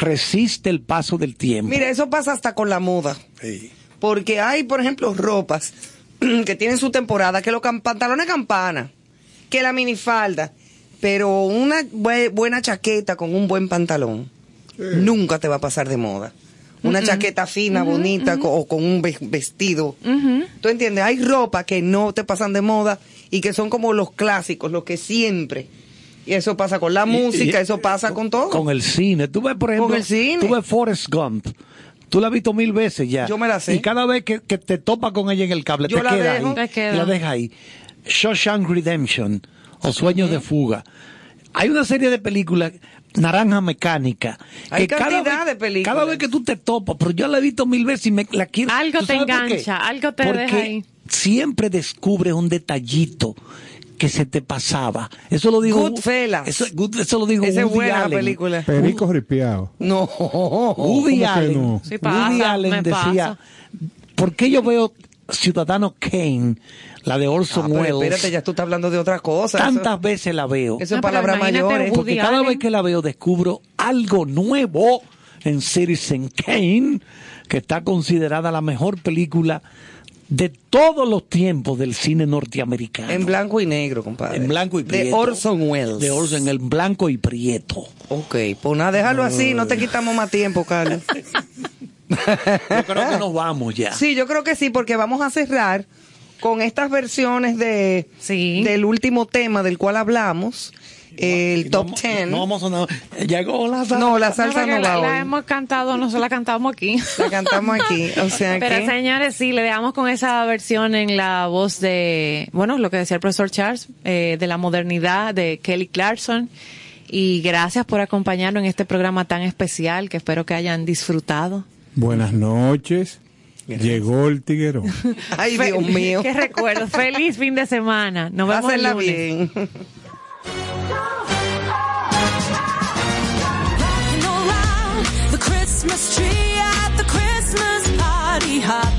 resiste el paso del tiempo. Mira, eso pasa hasta con la moda. Sí. Porque hay, por ejemplo, ropas que tienen su temporada, que los cam- pantalones campana, que la minifalda, pero una bue- buena chaqueta con un buen pantalón nunca te va a pasar de moda. Una chaqueta fina, bonita, o con un ve- vestido. ¿Tú entiendes? Hay ropa que no te pasan de moda y que son como los clásicos, los que siempre. Y eso pasa con la música, y- eso pasa con todo. Con el cine. Tú ves, por ejemplo, Con el cine. tú ves Forrest Gump. Tú la has visto mil veces ya. Yo me la sé. Y cada vez que, que te topa con ella en el cable, Yo te la queda dejo. ahí. Te queda. La deja ahí. Shawshank Redemption o Sueños de Fuga. Hay una serie de películas, Naranja Mecánica. Hay que cada cantidad vez- de películas. Cada vez que tú te topas, pero yo la he visto mil veces y me la quiero. Algo ¿Tú te engancha, algo te Porque deja ahí. siempre descubres un detallito que se te pasaba. Eso lo dijo. Goodfellas. Eso, Good- eso lo dijo Esa es buena la Allen. película. Perico ripiado. No. Woody ¿Cómo que Allen, no? Sí pasa, Woody Allen decía, pasa. ¿por qué yo veo Ciudadano Kane, la de Ah, Orson pero Welles, espérate, ya tú estás hablando de otra cosa. tantas veces la veo? Eso, eso es No, imagínate mayores. Woody Porque cada Allen. vez que la veo descubro algo nuevo en Citizen Kane, que está considerada la mejor película de todos los tiempos del cine norteamericano. En blanco y negro, compadre. En blanco y prieto. De Orson Welles. De Orson, en blanco y prieto. Ok, pues nada, déjalo así, no te quitamos más tiempo, Carlos. Yo creo que nos vamos ya. Sí, yo creo que sí, porque vamos a cerrar con estas versiones de del último tema del cual hablamos, el top 10. No vamos a sonar. Llegó la salsa. No, la salsa porque no la, va la hoy. hemos cantado, no se la cantamos aquí. La cantamos aquí, o sea Pero que- señores, sí, le dejamos con esa versión en la voz de, bueno, lo que decía el profesor Charles, eh, de la modernidad de Kelly Clarkson. Y gracias por acompañarnos en este programa tan especial que espero que hayan disfrutado. Buenas noches. Llegó el tiguero. Ay, Dios mío. Qué recuerdo. Feliz fin de semana. Nos vemos el Pásenla lunes. bien. Christmas tree at the Christmas party hop.